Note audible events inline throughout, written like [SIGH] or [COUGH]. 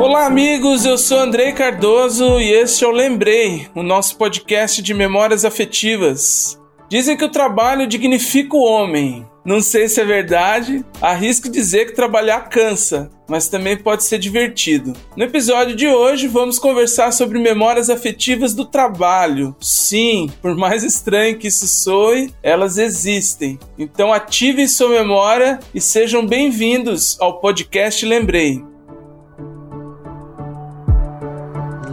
Olá, amigos. Eu sou Andrei Cardoso e este é o Lembrei, o nosso podcast de memórias afetivas. Dizem que o trabalho dignifica o homem. Não sei se é verdade, arrisco dizer que trabalhar cansa, mas também pode ser divertido. No episódio de hoje, vamos conversar sobre memórias afetivas do trabalho. Sim, por mais estranho que isso soe, elas existem. Então ativem sua memória e sejam bem-vindos ao podcast Lembrei.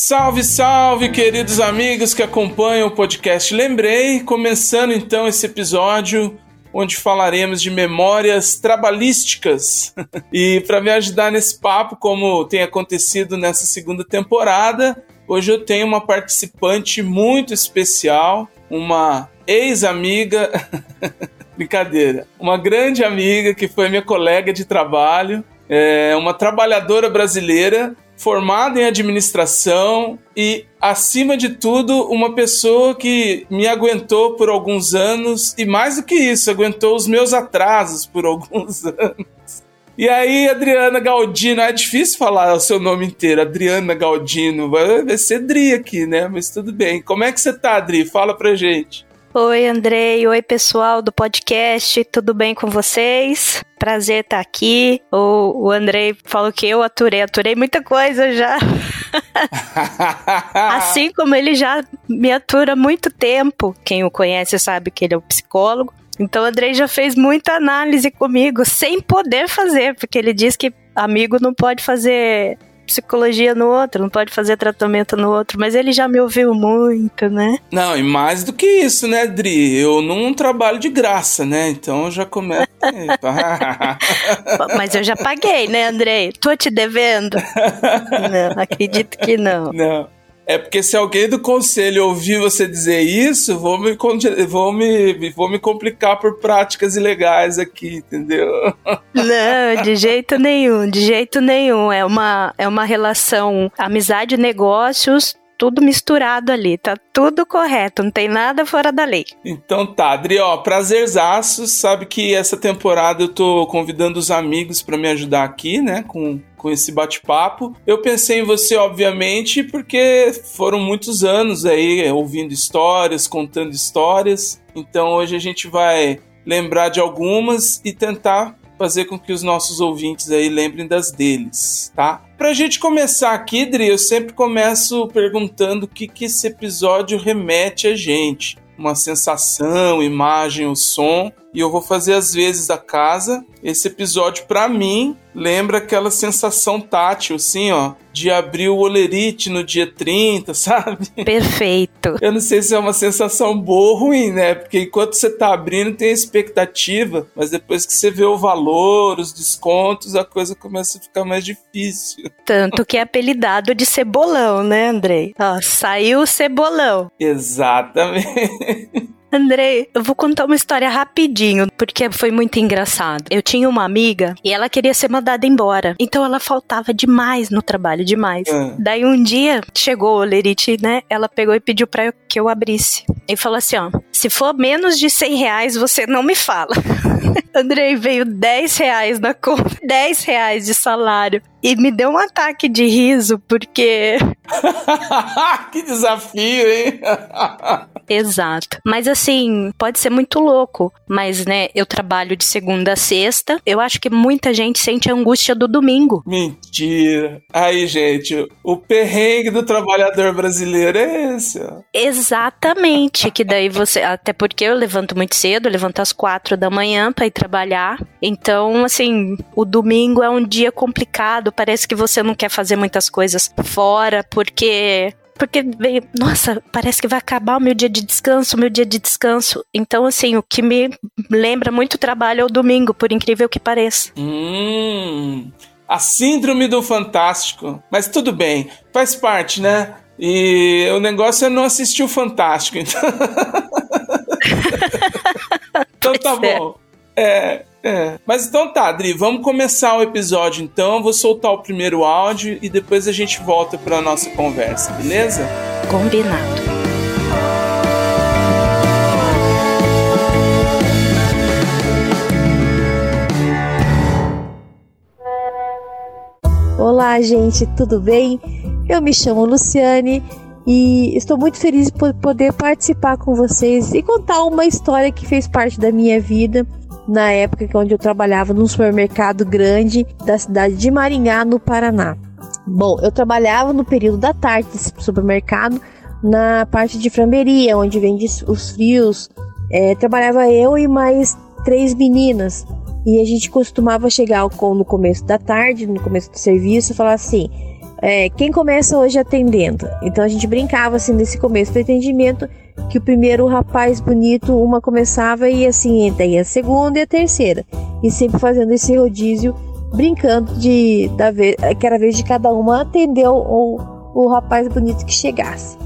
Salve, salve, queridos amigos que acompanham o podcast Lembrei, começando então esse episódio onde falaremos de memórias trabalhísticas. [LAUGHS] e para me ajudar nesse papo, como tem acontecido nessa segunda temporada, hoje eu tenho uma participante muito especial, uma ex-amiga, [LAUGHS] brincadeira, uma grande amiga que foi minha colega de trabalho, é uma trabalhadora brasileira formada em administração e, acima de tudo, uma pessoa que me aguentou por alguns anos e, mais do que isso, aguentou os meus atrasos por alguns [LAUGHS] anos. E aí, Adriana Galdino, é difícil falar o seu nome inteiro, Adriana Galdino, vai ser Dri aqui, né? Mas tudo bem. Como é que você tá, Adri? Fala pra gente. Oi, Andrei. Oi, pessoal do podcast. Tudo bem com vocês? Prazer estar aqui. O, o Andrei falou que eu aturei. Aturei muita coisa já. [LAUGHS] assim como ele já me atura há muito tempo. Quem o conhece sabe que ele é um psicólogo. Então o Andrei já fez muita análise comigo, sem poder fazer, porque ele diz que amigo não pode fazer psicologia no outro, não pode fazer tratamento no outro, mas ele já me ouviu muito, né? Não, e mais do que isso, né, Dri? Eu não trabalho de graça, né? Então eu já começo. [LAUGHS] mas eu já paguei, né, Andrei? Tô te devendo? [LAUGHS] não, acredito que não. Não. É porque se alguém do conselho ouvir você dizer isso, vou me, vou me, vou me complicar por práticas ilegais aqui, entendeu? [LAUGHS] Não, de jeito nenhum, de jeito nenhum. É uma, é uma relação amizade, negócios, tudo misturado ali, tá tudo correto, não tem nada fora da lei. Então tá, Adri, ó, prazerzaço, sabe que essa temporada eu tô convidando os amigos para me ajudar aqui, né, com com esse bate-papo. Eu pensei em você, obviamente, porque foram muitos anos aí ouvindo histórias, contando histórias. Então hoje a gente vai lembrar de algumas e tentar fazer com que os nossos ouvintes aí lembrem das deles, tá? Pra gente começar aqui, Dri, eu sempre começo perguntando o que, que esse episódio remete a gente. Uma sensação, imagem, o som. E eu vou fazer as vezes da casa. Esse episódio, para mim, lembra aquela sensação tátil, assim, ó, de abrir o olerite no dia 30, [LAUGHS] sabe? Perfeito. Eu não sei se é uma sensação boa ou ruim, né? Porque enquanto você tá abrindo, tem a expectativa, mas depois que você vê o valor, os descontos, a coisa começa a ficar mais difícil. [LAUGHS] Tanto que é apelidado de cebolão, né, Andrei? Ó, saiu o cebolão. Exatamente. [LAUGHS] Andrei, eu vou contar uma história rapidinho, porque foi muito engraçado. Eu tinha uma amiga e ela queria ser mandada embora. Então ela faltava demais no trabalho, demais. Ah. Daí um dia chegou o Lerite, né? Ela pegou e pediu pra eu, que eu abrisse. E falou assim: ó, se for menos de 100 reais, você não me fala. [LAUGHS] [LAUGHS] Andrei veio 10 reais na conta, [LAUGHS] 10 reais de salário. E me deu um ataque de riso, porque. [LAUGHS] que desafio, hein? Exato. Mas assim, pode ser muito louco. Mas, né, eu trabalho de segunda a sexta. Eu acho que muita gente sente a angústia do domingo. Mentira. Aí, gente, o perrengue do trabalhador brasileiro é esse, ó. Exatamente. Que daí você. Até porque eu levanto muito cedo, eu levanto às quatro da manhã para ir trabalhar. Então, assim, o domingo é um dia complicado. Parece que você não quer fazer muitas coisas fora, porque porque veio, nossa, parece que vai acabar o meu dia de descanso, o meu dia de descanso. Então, assim, o que me lembra muito trabalho é o domingo, por incrível que pareça. Hum, a síndrome do fantástico. Mas tudo bem, faz parte, né? E o negócio é não assistir o Fantástico, então. [LAUGHS] então tá é. bom. É, é. Mas então tá, Adri, vamos começar o episódio então. Eu vou soltar o primeiro áudio e depois a gente volta pra nossa conversa, beleza? Combinado. Olá, gente, tudo bem? Eu me chamo Luciane e estou muito feliz por poder participar com vocês e contar uma história que fez parte da minha vida na época que onde eu trabalhava num supermercado grande da cidade de Maringá, no Paraná. Bom, eu trabalhava no período da tarde desse supermercado na parte de framberia, onde vende os frios. É, trabalhava eu e mais três meninas. E a gente costumava chegar no começo da tarde, no começo do serviço, e falar assim: é, quem começa hoje atendendo? Então a gente brincava assim nesse começo do atendimento que o primeiro rapaz bonito, uma começava e assim, daí a segunda e a terceira. E sempre fazendo esse rodízio, brincando de da vez, que era a vez de cada uma atender o, o rapaz bonito que chegasse.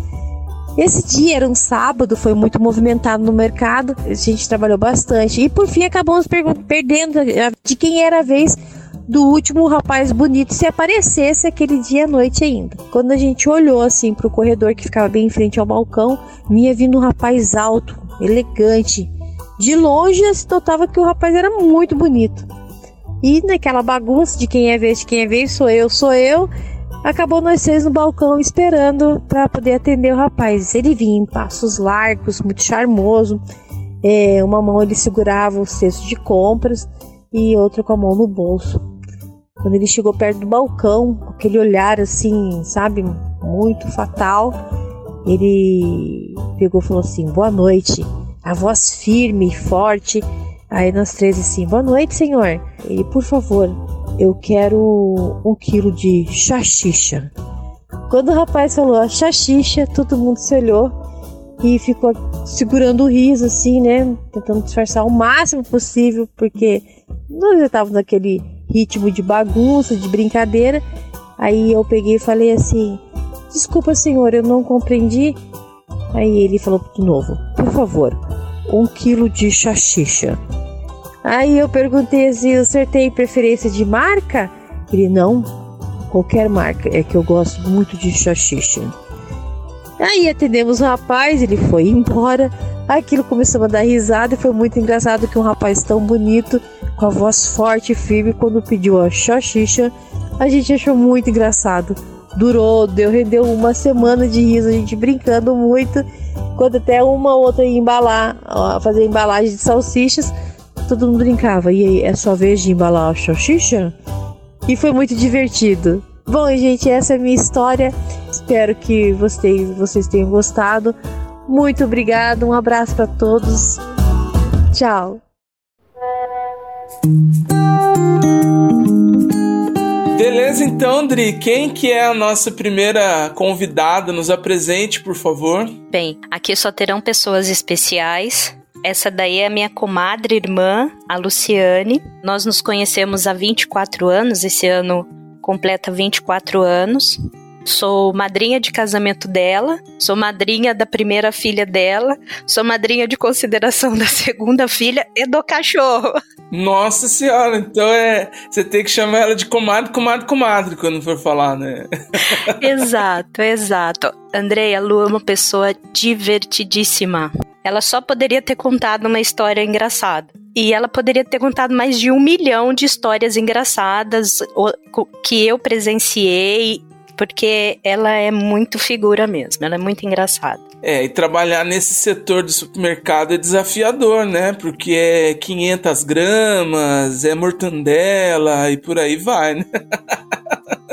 Esse dia era um sábado, foi muito movimentado no mercado, a gente trabalhou bastante e por fim acabamos perdendo de quem era a vez do último rapaz bonito se aparecesse aquele dia à noite ainda. Quando a gente olhou assim pro corredor que ficava bem em frente ao balcão, vinha vindo um rapaz alto, elegante. De longe se notava que o rapaz era muito bonito. E naquela bagunça de quem é vez, de quem é vez, sou eu, sou eu, acabou nós três no balcão esperando para poder atender o rapaz. Ele vinha em passos largos, muito charmoso. É, uma mão ele segurava o cesto de compras e outra com a mão no bolso. Quando ele chegou perto do balcão, aquele olhar assim, sabe, muito fatal, ele pegou e falou assim: Boa noite. A voz firme e forte. Aí nós três assim: Boa noite, senhor. Ele, por favor, eu quero um quilo de chachicha. Quando o rapaz falou a chachicha, todo mundo se olhou e ficou segurando o riso, assim, né? Tentando disfarçar o máximo possível, porque nós já estávamos naquele ritmo de bagunça, de brincadeira. Aí eu peguei e falei assim: Desculpa, senhor, eu não compreendi. Aí ele falou de novo: Por favor, um quilo de chachicha. Aí eu perguntei assim: O senhor tem preferência de marca? Ele: Não, qualquer marca, é que eu gosto muito de chachicha. Aí atendemos o rapaz, ele foi [LAUGHS] embora. Aquilo começou a dar risada e foi muito engraçado que um rapaz tão bonito, com a voz forte e firme, quando pediu a chachicha, a gente achou muito engraçado. Durou, deu, rendeu uma semana de riso, a gente brincando muito. Quando até uma ou outra ia embalar, fazer embalagem de salsichas, todo mundo brincava. E aí, é sua vez de embalar a salsicha? E foi muito divertido. Bom, gente, essa é a minha história. Espero que vocês, vocês tenham gostado. Muito obrigado, um abraço para todos. Tchau. Beleza, então, Andri, quem que é a nossa primeira convidada? Nos apresente, por favor. Bem, aqui só terão pessoas especiais. Essa daí é a minha comadre irmã, a Luciane. Nós nos conhecemos há 24 anos, esse ano completa 24 anos. Sou madrinha de casamento dela, sou madrinha da primeira filha dela, sou madrinha de consideração [LAUGHS] da segunda filha e do cachorro. Nossa senhora, então é. Você tem que chamar ela de comadre, comadre, comadre quando for falar, né? [LAUGHS] exato, exato. Andreia, a Lu é uma pessoa divertidíssima. Ela só poderia ter contado uma história engraçada. E ela poderia ter contado mais de um milhão de histórias engraçadas que eu presenciei, porque ela é muito figura mesmo, ela é muito engraçada. É, e trabalhar nesse setor do supermercado é desafiador, né? Porque é 500 gramas, é mortandela e por aí vai, né?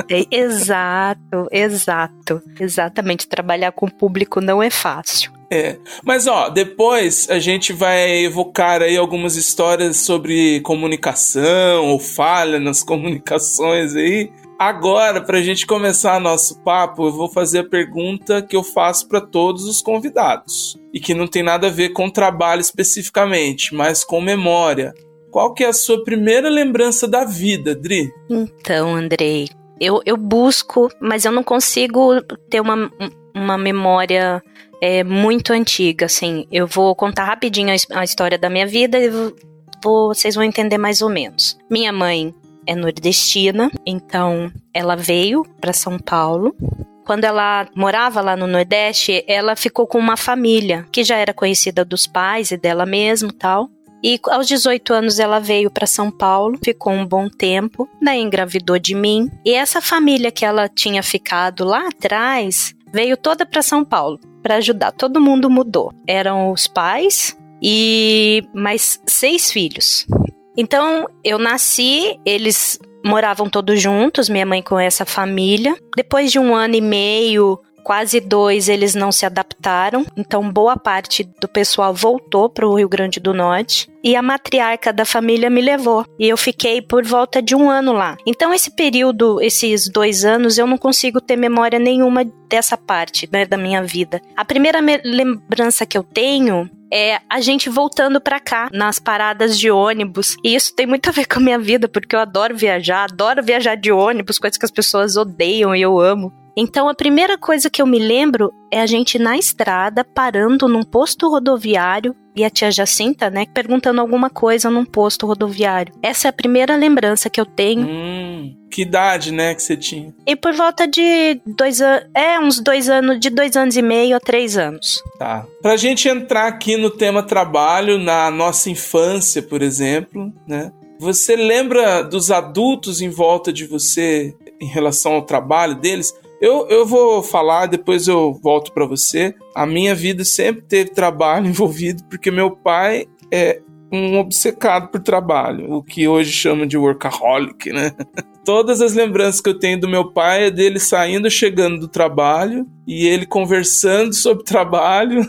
É, exato, exato. Exatamente. Trabalhar com o público não é fácil. É. Mas ó, depois a gente vai evocar aí algumas histórias sobre comunicação ou falha nas [LAUGHS] comunicações aí. Agora, para a gente começar nosso papo, eu vou fazer a pergunta que eu faço para todos os convidados e que não tem nada a ver com trabalho especificamente, mas com memória. Qual que é a sua primeira lembrança da vida, Dri? Então, Andrei, eu, eu busco, mas eu não consigo ter uma, uma memória é, muito antiga, assim. Eu vou contar rapidinho a, a história da minha vida e vocês vão entender mais ou menos. Minha mãe é nordestina, então ela veio para São Paulo. Quando ela morava lá no Nordeste, ela ficou com uma família que já era conhecida dos pais e dela mesmo, tal. E aos 18 anos ela veio para São Paulo, ficou um bom tempo, daí engravidou de mim. E essa família que ela tinha ficado lá atrás veio toda para São Paulo para ajudar. Todo mundo mudou. Eram os pais e mais seis filhos. Então, eu nasci, eles moravam todos juntos, minha mãe com essa família. Depois de um ano e meio, quase dois, eles não se adaptaram. Então, boa parte do pessoal voltou para o Rio Grande do Norte. E a matriarca da família me levou. E eu fiquei por volta de um ano lá. Então, esse período, esses dois anos, eu não consigo ter memória nenhuma dessa parte né, da minha vida. A primeira lembrança que eu tenho é a gente voltando para cá nas paradas de ônibus. E isso tem muito a ver com a minha vida, porque eu adoro viajar, adoro viajar de ônibus, coisas que as pessoas odeiam e eu amo. Então a primeira coisa que eu me lembro é a gente na estrada parando num posto rodoviário e a tia Jacinta, né, perguntando alguma coisa num posto rodoviário. Essa é a primeira lembrança que eu tenho. Hum, que idade, né, que você tinha? E por volta de dois anos, é uns dois anos, de dois anos e meio a três anos. Tá. Pra gente entrar aqui no tema trabalho, na nossa infância, por exemplo, né? Você lembra dos adultos em volta de você em relação ao trabalho deles? Eu, eu vou falar, depois eu volto para você. A minha vida sempre teve trabalho [LAUGHS] envolvido, porque meu pai é um obcecado por trabalho, o que hoje chama de workaholic, né? [LAUGHS] Todas as lembranças que eu tenho do meu pai é dele saindo, chegando do trabalho e ele conversando [LAUGHS] sobre trabalho,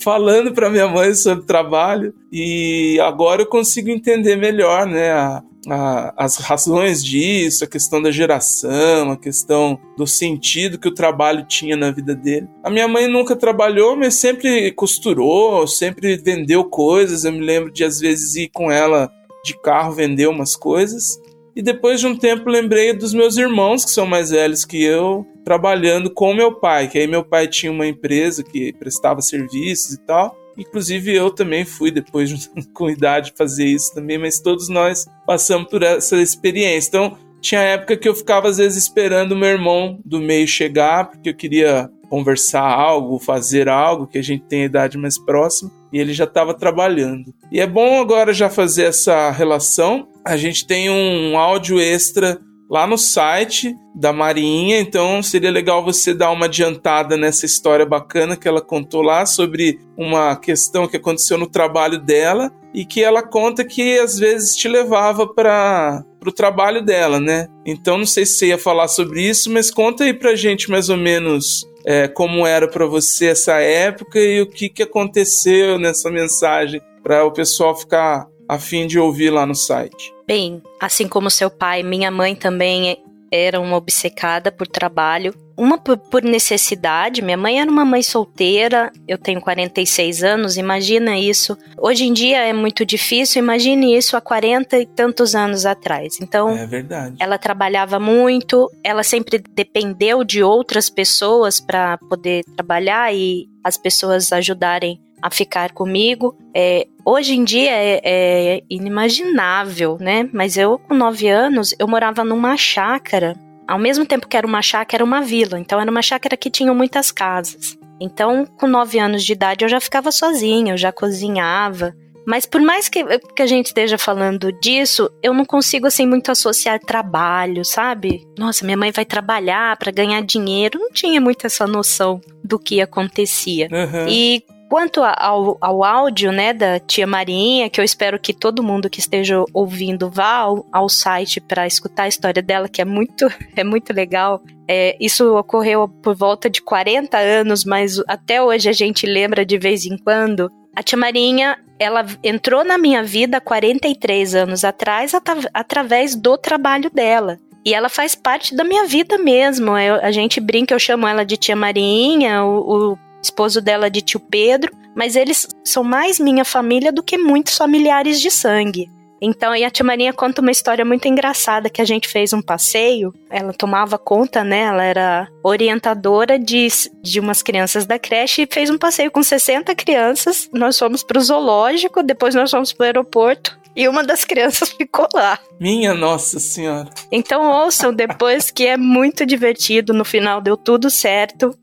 falando para minha mãe sobre trabalho. E agora eu consigo entender melhor, né, a, a, as razões disso, a questão da geração, a questão do sentido que o trabalho tinha na vida dele. A minha mãe nunca trabalhou, mas sempre costurou, sempre vendeu coisas. Eu me lembro de às vezes ir com ela de carro vender umas coisas. E depois de um tempo lembrei dos meus irmãos, que são mais velhos que eu, trabalhando com meu pai, que aí meu pai tinha uma empresa que prestava serviços e tal. Inclusive eu também fui depois [LAUGHS] com idade fazer isso também, mas todos nós passamos por essa experiência. Então, tinha época que eu ficava às vezes esperando meu irmão do meio chegar, porque eu queria conversar algo, fazer algo, que a gente tem a idade mais próxima, e ele já estava trabalhando. E é bom agora já fazer essa relação. A gente tem um áudio extra lá no site da Marinha, então seria legal você dar uma adiantada nessa história bacana que ela contou lá sobre uma questão que aconteceu no trabalho dela e que ela conta que às vezes te levava para o trabalho dela, né? Então não sei se você ia falar sobre isso, mas conta aí pra gente mais ou menos é, como era para você essa época e o que, que aconteceu nessa mensagem para o pessoal ficar a fim de ouvir lá no site. Bem, assim como seu pai, minha mãe também era uma obcecada por trabalho. Uma por, necessidade, minha mãe era uma mãe solteira, eu tenho 46 anos, imagina isso. Hoje em dia é muito difícil, imagine isso há 40 e tantos anos atrás. Então, é verdade. ela trabalhava muito, ela sempre dependeu de outras pessoas para poder trabalhar e as pessoas ajudarem a ficar comigo. É, hoje em dia é, é, inimaginável, né? Mas eu, com nove anos, eu morava numa chácara. Ao mesmo tempo que era uma chácara, era uma vila. Então era uma chácara que tinha muitas casas. Então, com nove anos de idade, eu já ficava sozinha, eu já cozinhava. Mas por mais que, que a gente esteja falando disso, eu não consigo assim muito associar trabalho, sabe? Nossa, minha mãe vai trabalhar para ganhar dinheiro. Não tinha muito essa noção do que acontecia. Uhum. E Quanto ao, ao áudio, né, da tia Marinha, que eu espero que todo mundo que esteja ouvindo vá ao, ao site para escutar a história dela, que é muito, [LAUGHS] é muito legal. É, isso ocorreu por volta de 40 anos, mas até hoje a gente lembra de vez em quando. A tia Marinha, ela entrou na minha vida 43 anos atrás at através do trabalho dela. E ela faz parte da minha vida mesmo. Eu, a gente brinca, eu chamo ela de tia Marinha, o, o esposo dela de tio Pedro, mas eles são mais minha família do que muitos familiares de sangue. Então, e a tia Marinha conta uma história muito engraçada que a gente fez um passeio. Ela tomava conta, né? Ela era orientadora de, de umas crianças da creche e fez um passeio com 60 crianças. Nós fomos pro zoológico, depois nós fomos pro aeroporto e uma das crianças [LAUGHS] ficou lá. Minha Nossa Senhora. Então ouçam depois que é muito divertido, no final deu tudo certo.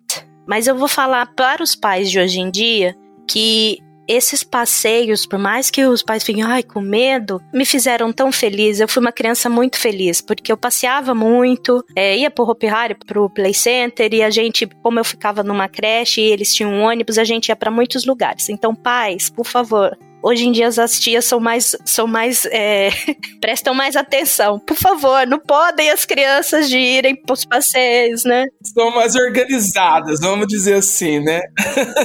Mas eu vou falar para os pais de hoje em dia que esses passeios, por mais que os pais fiquem, ai, com medo, me fizeram tão feliz. Eu fui uma criança muito feliz, porque eu passeava muito, é, ia pro Hopi Hari, pro Play Center, e a gente, como eu ficava numa creche e eles tinham um ônibus, a gente ia para muitos lugares. Então, pais, por favor, Hoje em dia as tias são mais, são mais, é, [LAUGHS] prestam mais atenção. Por favor, não podem as crianças de irem para os passeios, né? São mais organizadas, vamos dizer assim, né?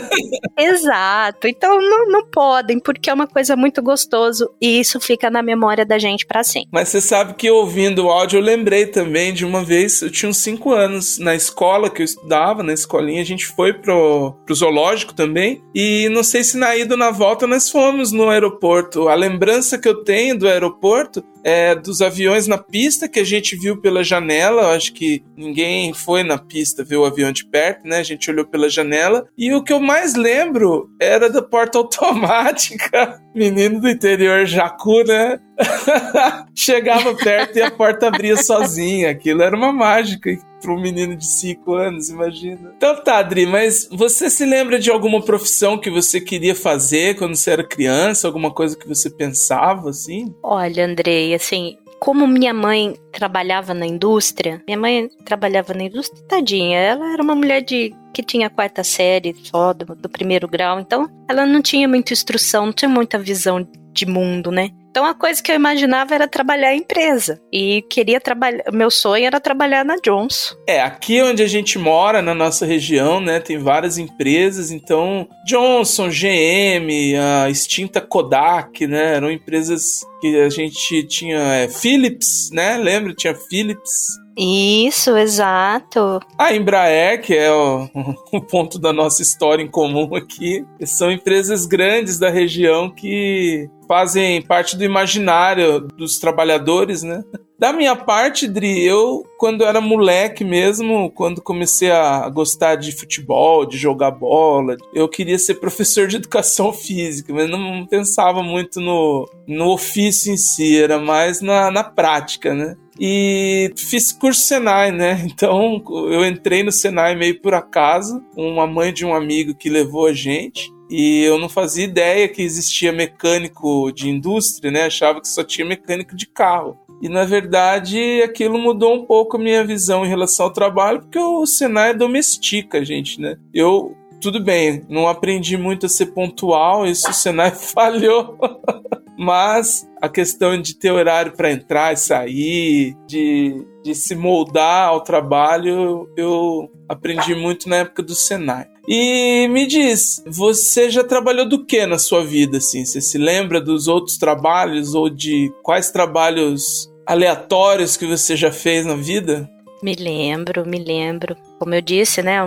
[LAUGHS] Exato. Então não, não podem, porque é uma coisa muito gostoso e isso fica na memória da gente para sempre. Mas você sabe que ouvindo o áudio eu lembrei também de uma vez, eu tinha uns 5 anos na escola que eu estudava, na escolinha, a gente foi pro, pro zoológico também e não sei se na ida ou na volta nós fomos no aeroporto. A lembrança que eu tenho do aeroporto é dos aviões na pista que a gente viu pela janela. Eu acho que ninguém foi na pista ver o avião de perto, né? A gente olhou pela janela. E o que eu mais lembro era da porta [LAUGHS] automática. Menino do interior, Jacu, né? [LAUGHS] Chegava perto e a porta abria sozinha. Aquilo era uma mágica para um menino de 5 anos, imagina. Então tá, Adri, mas você se lembra de alguma profissão que você queria fazer quando você era criança? Alguma coisa que você pensava, assim? Olha, Andrei, assim, como minha mãe trabalhava na indústria, minha mãe trabalhava na indústria, tadinha, ela era uma mulher de que tinha quarta série só do, do primeiro grau, então ela não tinha muita instrução, não tinha muita visão de mundo, né? Então a coisa que eu imaginava era trabalhar em empresa. E queria trabalhar. Meu sonho era trabalhar na Johnson. É, aqui onde a gente mora, na nossa região, né, tem várias empresas. Então, Johnson, GM, a extinta Kodak, né, eram empresas que a gente tinha. É, Philips, né? Lembra? Tinha Philips. Isso, exato. A Embraer, que é o, [LAUGHS] o, ponto da nossa história em comum aqui, são empresas grandes da região que fazem parte do imaginário dos trabalhadores, né? Da minha parte, Dri, eu, quando era moleque mesmo, quando comecei a gostar de futebol, de jogar bola, eu queria ser professor de educação [LAUGHS] física, mas não pensava muito no, no ofício em si, era mais na, na prática, né? E fiz curso Senai, né? [LAUGHS] Então eu entrei no Senai meio por acaso, uma mãe de um amigo que levou a gente. E eu não fazia ideia que existia mecânico de indústria, né? Achava que só tinha mecânico de carro. E na verdade aquilo mudou um pouco a minha visão em relação ao trabalho, porque o Senai domestica a gente, né? Eu tudo bem, não aprendi muito a ser pontual, isso o Senai [LAUGHS] falhou. [LAUGHS] Mas a questão de ter horário para entrar e sair, de, de se moldar ao trabalho, eu aprendi muito na época do Senai. E me diz, você já trabalhou do que na sua vida, assim? Você se lembra dos outros trabalhos ou de quais trabalhos aleatórios que você já fez na vida? Me lembro, me lembro. Como eu disse, né,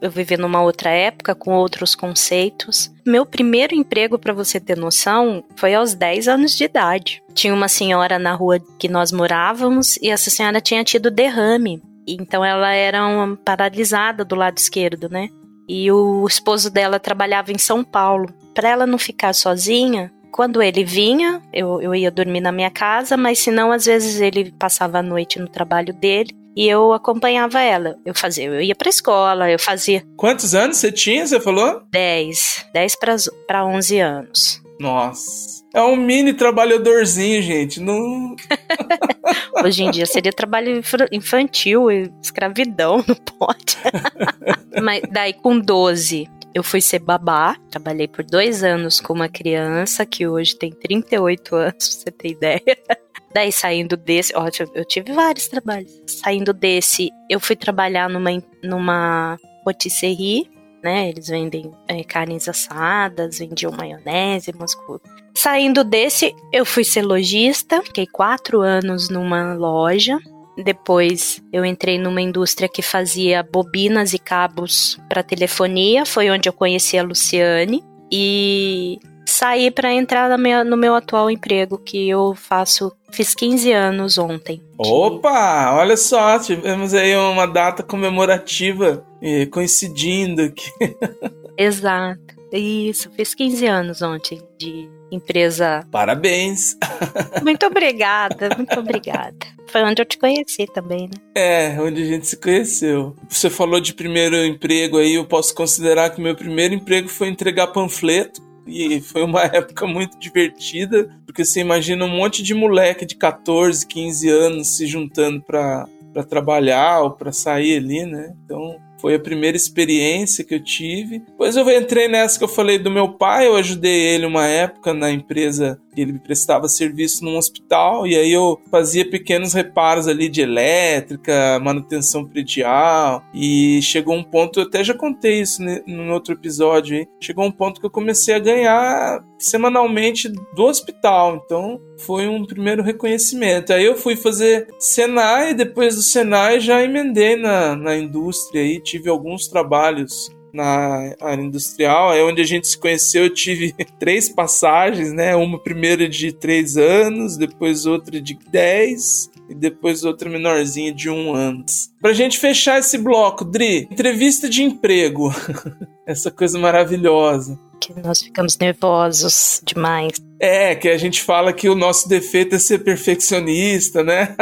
eu vivi numa outra época com outros conceitos. Meu primeiro emprego, para você ter noção, foi aos 10 anos de idade. Tinha uma senhora na rua que nós morávamos e essa senhora tinha tido derrame. Então ela era uma paralisada do lado esquerdo, né? E o esposo dela trabalhava em São Paulo. Para ela não ficar sozinha, quando ele vinha, eu, eu ia dormir na minha casa, mas se não, às vezes ele passava a noite no trabalho dele e eu acompanhava ela. Eu fazia, eu ia pra escola, eu fazia. Quantos anos você tinha, você falou? 10. 10 para 11 anos. Nossa. É um mini trabalhadorzinho, gente. Não. [LAUGHS] Hoje em dia seria trabalho infantil, escravidão, não pode. [LAUGHS] Mas daí com 12, eu fui ser babá. Trabalhei por dois anos com uma criança que hoje tem 38 anos, pra você ter ideia. Daí, saindo desse, ó, eu tive vários trabalhos. Saindo desse, eu fui trabalhar numa, numa rotisserie, né? Eles vendem é, carnes assadas, vendiam maionese, umas. Saindo desse, eu fui ser lojista, fiquei quatro anos numa loja. Depois eu entrei numa indústria que fazia bobinas e cabos para telefonia, foi onde eu conheci a Luciane. E saí para entrar no meu, no meu atual emprego, que eu faço. Fiz 15 anos ontem. Opa! Olha só, tivemos aí uma data comemorativa coincidindo aqui. [LAUGHS] Exato. Isso, fiz 15 anos ontem de empresa. Parabéns! [LAUGHS] Muito obrigada, muito obrigada. Foi onde eu te conheci também, né? É, onde a gente se conheceu. Você falou de primeiro emprego aí, eu posso considerar que meu primeiro emprego foi entregar panfleto. E foi uma [LAUGHS] época muito divertida, porque você imagina um monte de moleque de 14, 15 anos se juntando para trabalhar ou para sair ali, né? Então foi a primeira experiência que eu tive. Depois eu entrei nessa que eu falei do meu pai, eu ajudei ele uma época na empresa ele prestava serviço num hospital e aí eu fazia pequenos reparos ali de elétrica, manutenção predial e chegou um ponto, eu até já contei isso num outro episódio aí, chegou um ponto que eu comecei a ganhar semanalmente do hospital, então foi um primeiro reconhecimento. Aí eu fui fazer Senai, depois do Senai já emendei na, na indústria aí, tive alguns trabalhos na área industrial, é onde a gente se conheceu. Eu tive [LAUGHS] três passagens, né? Uma primeira de três anos, depois outra de dez e depois outra menorzinha de um ano. Pra gente fechar esse bloco, Dri, entrevista de emprego. [LAUGHS] Essa coisa maravilhosa. Que nós ficamos nervosos demais. É, que a gente fala que o nosso defeito é ser perfeccionista, né?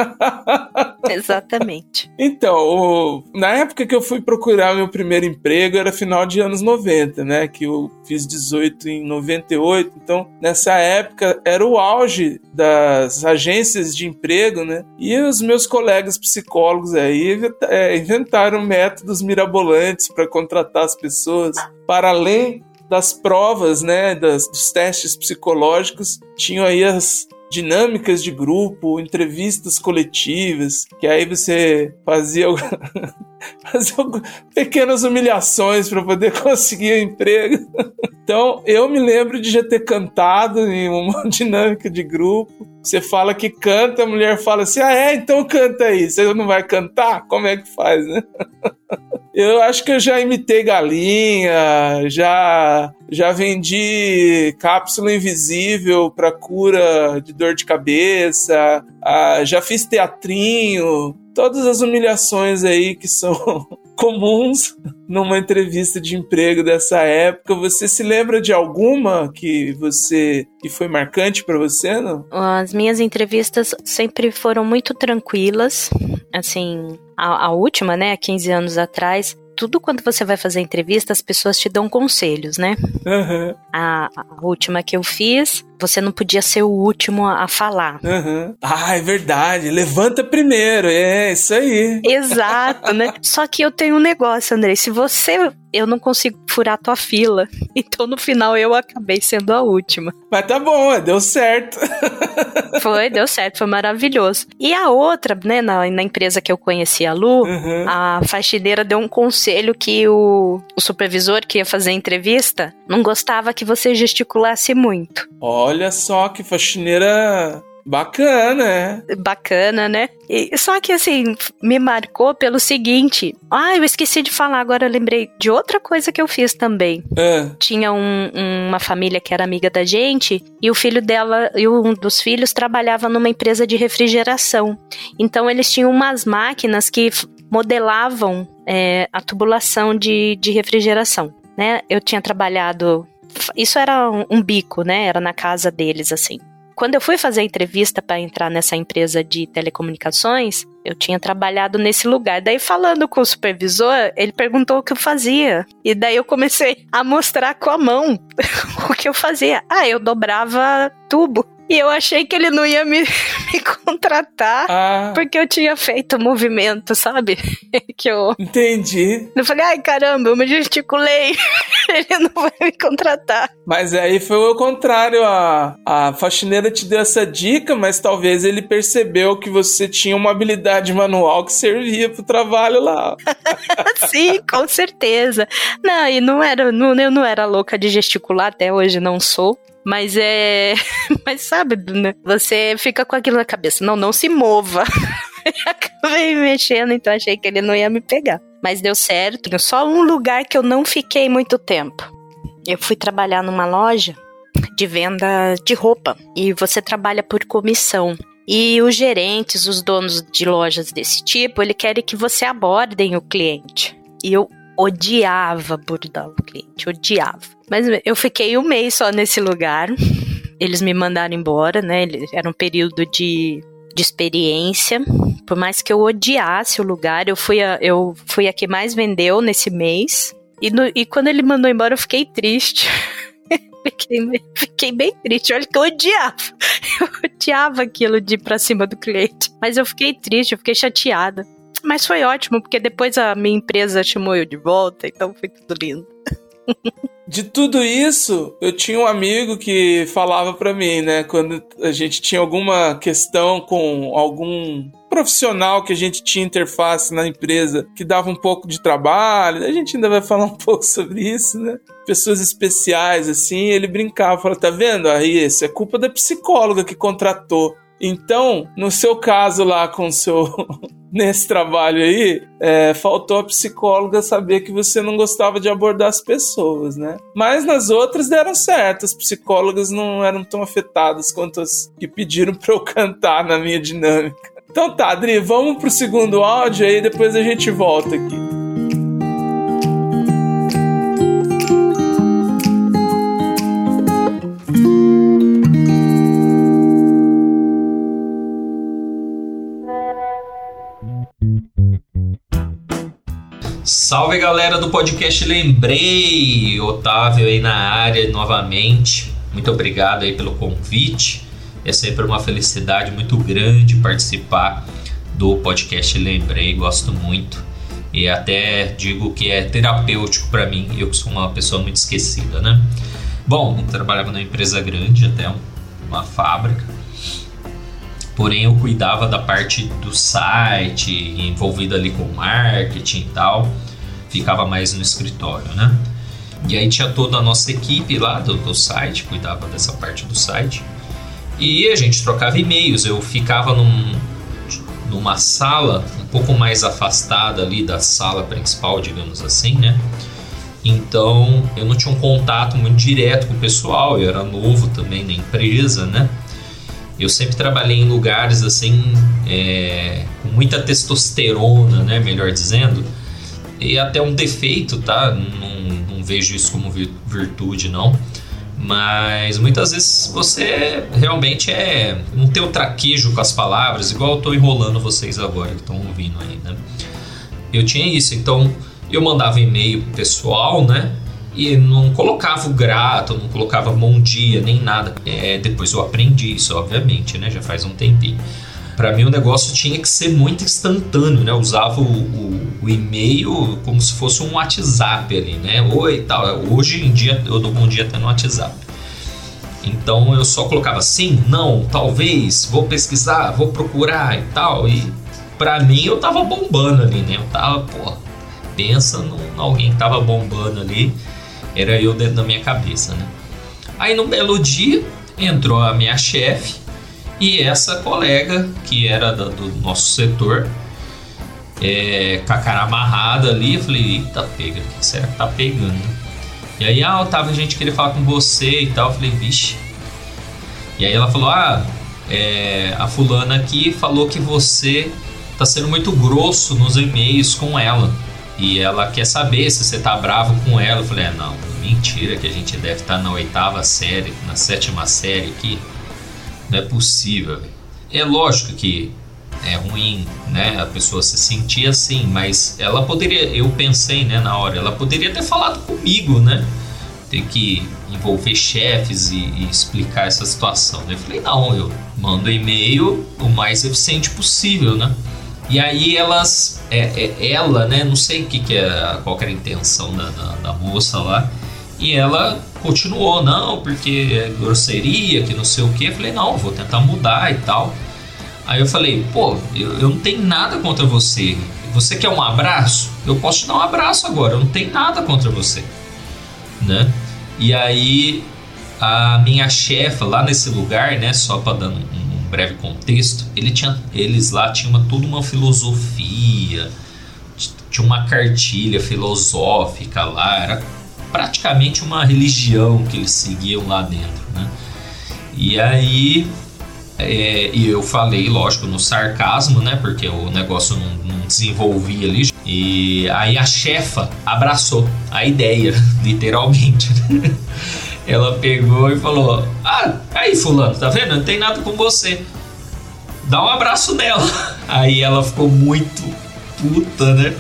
[LAUGHS] Exatamente. Então, o, na época que eu fui procurar meu primeiro emprego, era final de anos 90, né? Que eu fiz 18 em 98. Então, nessa época, era o auge das agências de emprego, né? E os meus colegas psicólogos aí é, inventaram métodos mirabolantes para contratar as pessoas para além das provas, né, das, dos testes psicológicos, tinham aí as dinâmicas de grupo, entrevistas coletivas, que aí você fazia, [LAUGHS] [LAUGHS] fazia pequenas humilhações para poder [LAUGHS] conseguir um emprego. Então, eu me lembro de já ter cantado em uma [LAUGHS] dinâmica de grupo. Você fala que canta, a mulher fala assim: "Ah, é, então canta aí". Você não vai cantar? Como é que faz, né? Eu acho que eu já imitei galinha, já já vendi cápsula invisível para cura de dor de cabeça, ah, já fiz teatrinho, todas as humilhações aí que são [LAUGHS] comuns numa entrevista de emprego dessa época. Você se lembra de alguma que você que foi marcante para você, não? As minhas entrevistas sempre foram muito tranquilas, assim, a, a última, né, 15 anos atrás, tudo quando você vai fazer entrevista, as pessoas te dão conselhos, né? Uhum. A, a, última que eu fiz, você não podia ser o último a, falar. Uhum. Ah, é verdade. Levanta primeiro. É, isso aí. Exato, né? [LAUGHS] Só que eu tenho um negócio, Andrei. Se você eu não consigo furar a tua fila. [LAUGHS] Então no final eu acabei sendo a última. Mas tá bom, é, deu certo. [LAUGHS] foi, deu certo, foi maravilhoso. E a outra, né, na, na empresa que eu conheci a Lu, uhum. a faxineira deu um conselho que o, o supervisor que ia fazer a entrevista não gostava que você gesticulasse muito. Olha só que faxineira Bacana, é. Bacana, né? E, só que assim, me marcou pelo seguinte. Ah, eu esqueci de falar, agora eu lembrei de outra coisa que eu fiz também. É. Tinha um, uma família que era amiga da gente, e o filho dela, e um dos filhos, trabalhava numa empresa de refrigeração. Então eles tinham umas máquinas que modelavam é, a tubulação de, de refrigeração. Né? Eu tinha trabalhado. Isso era um, um bico, né? Era na casa deles, assim quando eu fui fazer a entrevista para entrar nessa empresa de telecomunicações, eu tinha trabalhado nesse lugar. Daí, falando com o supervisor, ele perguntou o que eu fazia. E daí eu comecei a mostrar com a mão [LAUGHS] o que eu fazia. Ah, eu dobrava tubo. E eu achei que ele não ia me, [LAUGHS] me contratar ah. porque eu tinha feito o movimento, sabe? [LAUGHS] que eu. Entendi. Eu falei, ai caramba, eu me gesticulei. [LAUGHS] ele não vai me contratar. Mas aí foi o contrário. A, a faxineira te deu essa dica, mas talvez ele percebeu que você tinha uma habilidade manual que servia pro trabalho lá. [LAUGHS] Sim, com certeza. Não, e não era, não, eu não era louca de gesticular, até hoje não sou. Mas é. [LAUGHS] Mas sabe, né? Você fica com aquilo na cabeça. Não, não se mova. acabei me mexendo, então achei que ele não ia me pegar. Mas deu certo. Só um lugar que eu não fiquei muito tempo. Eu fui trabalhar numa loja de venda de roupa e você trabalha por comissão. E os gerentes, os donos de lojas desse tipo, ele querem que você abordem o cliente. E eu odiava abordar o cliente, odiava. Mas eu fiquei um mês só nesse lugar. Eles me mandaram embora, né? Era um período de, de experiência. Por mais que eu odiasse o lugar, eu fui a, eu fui a que mais vendeu nesse mês. E, no, e quando ele mandou embora, eu fiquei triste. [LAUGHS] fiquei, fiquei bem triste. Olha que eu odiava. [LAUGHS] Eu odiava aquilo de ir pra cima do cliente. Mas eu fiquei triste, eu fiquei chateada. Mas foi ótimo, porque depois a minha empresa chamou eu de volta, então foi tudo lindo. [LAUGHS] De tudo isso, eu tinha um amigo que falava para mim, né, quando a gente tinha alguma questão com algum profissional que a gente tinha interface na empresa que dava um pouco de trabalho, a gente ainda vai falar um [LAUGHS] pouco sobre isso, né? Pessoas especiais, assim, ele brincava, falava, tá vendo? Aí, isso é culpa da psicóloga que contratou. Então, no seu caso lá com seu [LAUGHS] nesse trabalho aí, é, faltou a psicóloga saber que você não gostava de abordar as pessoas, né? Mas nas outras deram certo, as psicólogas não eram tão afetadas quanto as que pediram [LAUGHS] para eu cantar na minha dinâmica. Então tá, Adri, vamos pro segundo áudio aí, depois a gente volta aqui. Salve galera do podcast Lembrei, Otávio aí na área novamente. Muito obrigado aí pelo convite. É sempre uma felicidade muito grande participar do podcast Lembrei, gosto muito. E até digo que é terapêutico para mim, eu que sou uma pessoa muito esquecida, né? Bom, trabalhava numa empresa grande, até uma fábrica. Porém, eu cuidava da parte do site, envolvido ali com marketing e tal ficava mais no escritório, né? E aí tinha toda a nossa equipe lá do, do site, cuidava dessa parte do site. E a gente trocava e-mails. Eu ficava num, numa sala um pouco mais afastada ali da sala principal, digamos assim, né? Então eu não tinha um contato muito direto com o pessoal, eu era novo também na empresa, né? Eu sempre trabalhei em lugares assim, é, com muita testosterona, né? Melhor dizendo e até um defeito, tá? Não, não vejo isso como virtude, não. Mas muitas vezes você realmente é. não tem o traquejo com as palavras, igual eu tô enrolando vocês agora que estão ouvindo aí, né? Eu tinha isso, então eu mandava e-mail pessoal, né? E não colocava o grato, não colocava bom dia, nem nada. É, depois eu aprendi isso, obviamente, né? Já faz um tempinho para mim o negócio tinha que ser muito instantâneo, né? Eu usava o, o, o, e-mail como se fosse um WhatsApp ali, né? Oi tal. Hoje em dia eu dou bom dia até no WhatsApp. Então eu só colocava sim, não, talvez, vou pesquisar, vou procurar e tal. E para mim eu tava bombando ali, né? Eu tava, pô, pensa alguém que tava bombando ali. Era eu dentro da minha cabeça, né? Aí num belo dia entrou a minha chefe e essa colega, que era do, do nosso setor, é, com a cara amarrada ali, eu falei, eita, pega, o que será que tá pegando? E aí, ah, Otávio, a gente queria falar com você e tal. Eu falei, vixe. E aí ela falou, ah, é, a fulana aqui falou que você tá sendo muito grosso nos e-mails com ela. E ela quer saber se você tá bravo com ela. Eu falei, é, não, mentira que a gente deve estar tá na oitava série, na sétima série aqui. Não é possível. É lógico que é ruim, né? A pessoa se sentir assim, mas ela poderia, eu pensei, né, na hora, ela poderia ter falado comigo, né? Ter que envolver chefes e, e explicar essa situação. Eu falei, não, eu mando e-mail o mais eficiente possível, né? E aí elas, é, é, ela, né? Não sei o que, que é, qual era a intenção da, da, da moça lá e ela continuou, não, porque é grosseria, que não sei o que. Eu falei, não, vou tentar mudar e tal. Aí eu falei, pô, eu, eu não tenho nada contra você. Você quer um abraço? Eu posso te dar um abraço agora, eu não tenho nada contra você. Né? E aí a minha chefa lá nesse lugar, né, só para dar um, um breve contexto, ele tinha, eles lá tinham uma, toda uma filosofia, tinha uma cartilha filosófica lá, era praticamente uma religião que eles seguiam lá dentro, né? E aí é, e eu falei, lógico, no sarcasmo, né? Porque o negócio não, não desenvolvia ali. E aí a chefa abraçou a ideia, [LAUGHS] literalmente. Ela pegou e falou: Ah, aí, Fulano, tá vendo? Não tem nada com você. Dá um abraço nela. [LAUGHS] Aí ela ficou muito puta, né?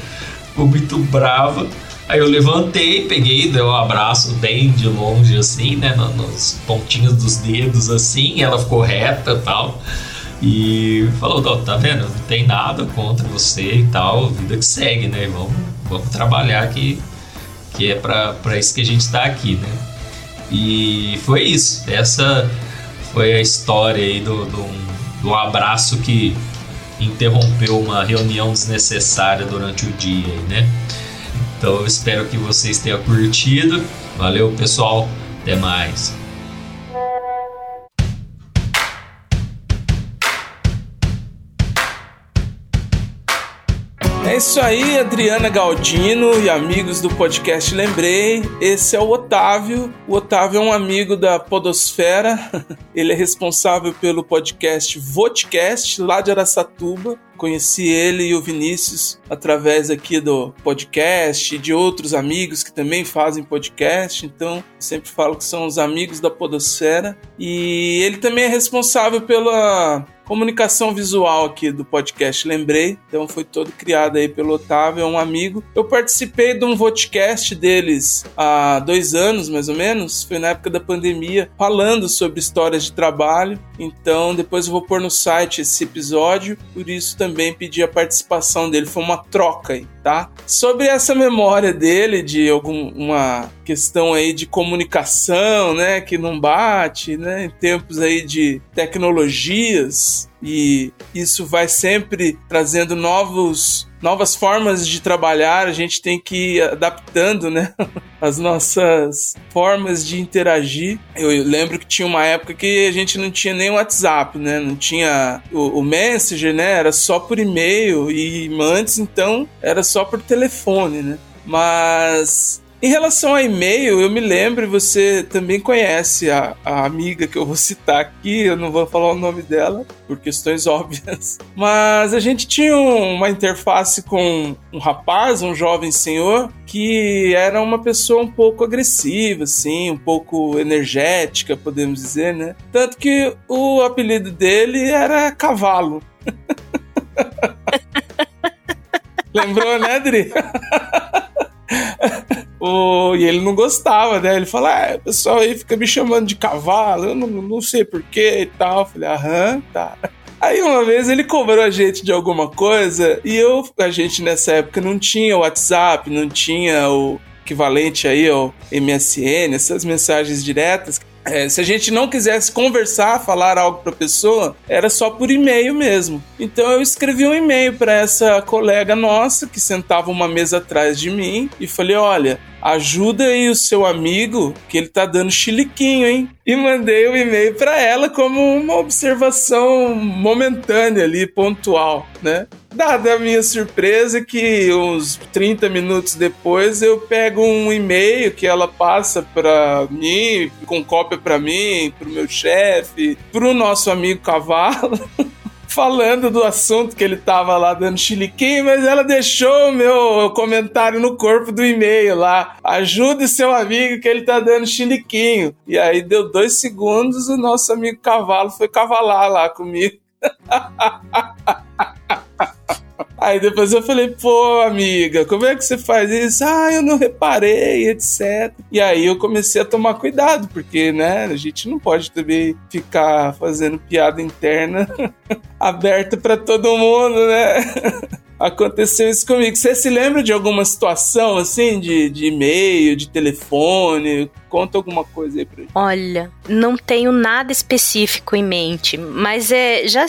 Ficou muito brava. Aí eu levantei, peguei, dei um abraço bem de longe, assim, né? Nos pontinhos dos dedos, assim. ela ficou reta tal. E falou: tá vendo? Não tem nada contra você e tal. Vida que segue, né? Vamos, vamos trabalhar que, que é pra isso que a gente tá aqui, né? E foi isso. Essa foi a história aí do, do, do abraço que interrompeu uma reunião desnecessária durante o dia, né? Então eu espero que vocês tenham curtido. Valeu, pessoal. Até mais. Isso aí, Adriana Galdino e amigos do podcast Lembrei. Esse é o Otávio. O Otávio é um amigo da Podosfera. [LAUGHS] Ele é responsável pelo podcast Vodcast, lá de Aracatuba. Conheci ele e o Vinícius através aqui do podcast e de outros amigos que também fazem podcast. Então, sempre falo que são os amigos da Podosfera. E ele também é responsável pela comunicação visual aqui do podcast, lembrei. Então foi todo criado aí pelo Otávio, é um amigo. Eu participei de um podcast deles há dois anos, mais ou menos. Foi na época da pandemia, falando sobre histórias de trabalho. Então depois eu vou pôr no site esse episódio. Por isso também pedi a participação dele. Foi uma troca aí, tá? Sobre essa memória dele de alguma questão aí de comunicação, né, que não bate, né, em tempos aí de tecnologias e isso vai sempre trazendo novos novas formas de trabalhar, a gente tem que ir adaptando, né? [LAUGHS] As nossas formas de interagir. Eu lembro que tinha uma época que a gente não tinha nem WhatsApp, né? Não tinha o, o Messenger, né? Era só por e-mail e antes então era só por telefone, né? Mas em relação a e-mail, eu me lembro, você também conhece a, a, amiga que eu vou citar aqui, eu não vou falar o nome dela, por questões [LAUGHS] óbvias. Mas a gente tinha uma interface com um rapaz, um jovem senhor, que era uma pessoa um pouco agressiva, assim, um pouco energética, podemos dizer, né? Tanto que o apelido dele era Cavalo. [LAUGHS] Lembrou, né, Adri? [LAUGHS] [LAUGHS] o, e ele não gostava, né? Ele fala, ah, o pessoal aí fica me chamando de cavalo, eu não, não sei porquê e tal. Eu falei, aham, tá. Aí uma vez ele cobrou a gente de alguma coisa e eu, a gente nessa época não tinha o WhatsApp, não tinha o equivalente aí ao MSN, essas mensagens diretas. É, se a gente não quisesse conversar, falar algo para a pessoa, era só por e-mail mesmo. Então eu escrevi um e-mail para essa colega nossa que sentava uma mesa atrás de mim e falei: olha, ajuda aí o seu amigo que ele tá dando chiliquinho, hein? E mandei o um e-mail para ela como uma observação momentânea ali, pontual, né? Dada a minha surpresa que uns 30 minutos depois eu pego um e-mail que ela passa para mim, com cópia para mim, pro meu chefe, pro nosso amigo Cavalo. [LAUGHS] falando do assunto que ele tava lá dando chiliquinho, mas ela deixou o meu comentário no corpo do e-mail lá. Ajude seu amigo que ele tá dando chiliquinho. E aí deu dois segundos, o nosso amigo cavalo foi cavalar lá comigo. [LAUGHS] Aí depois eu falei, pô, amiga, como é que você faz isso? Ah, eu não reparei, etc. E aí eu comecei a tomar cuidado, porque, né, a gente não pode também ficar fazendo piada interna [LAUGHS] aberta para todo mundo, né? [LAUGHS] Aconteceu isso comigo. Você se lembra de alguma situação assim, de, de e-mail, de telefone? Conta alguma coisa aí pra gente. Olha, não tenho nada específico em mente, mas é já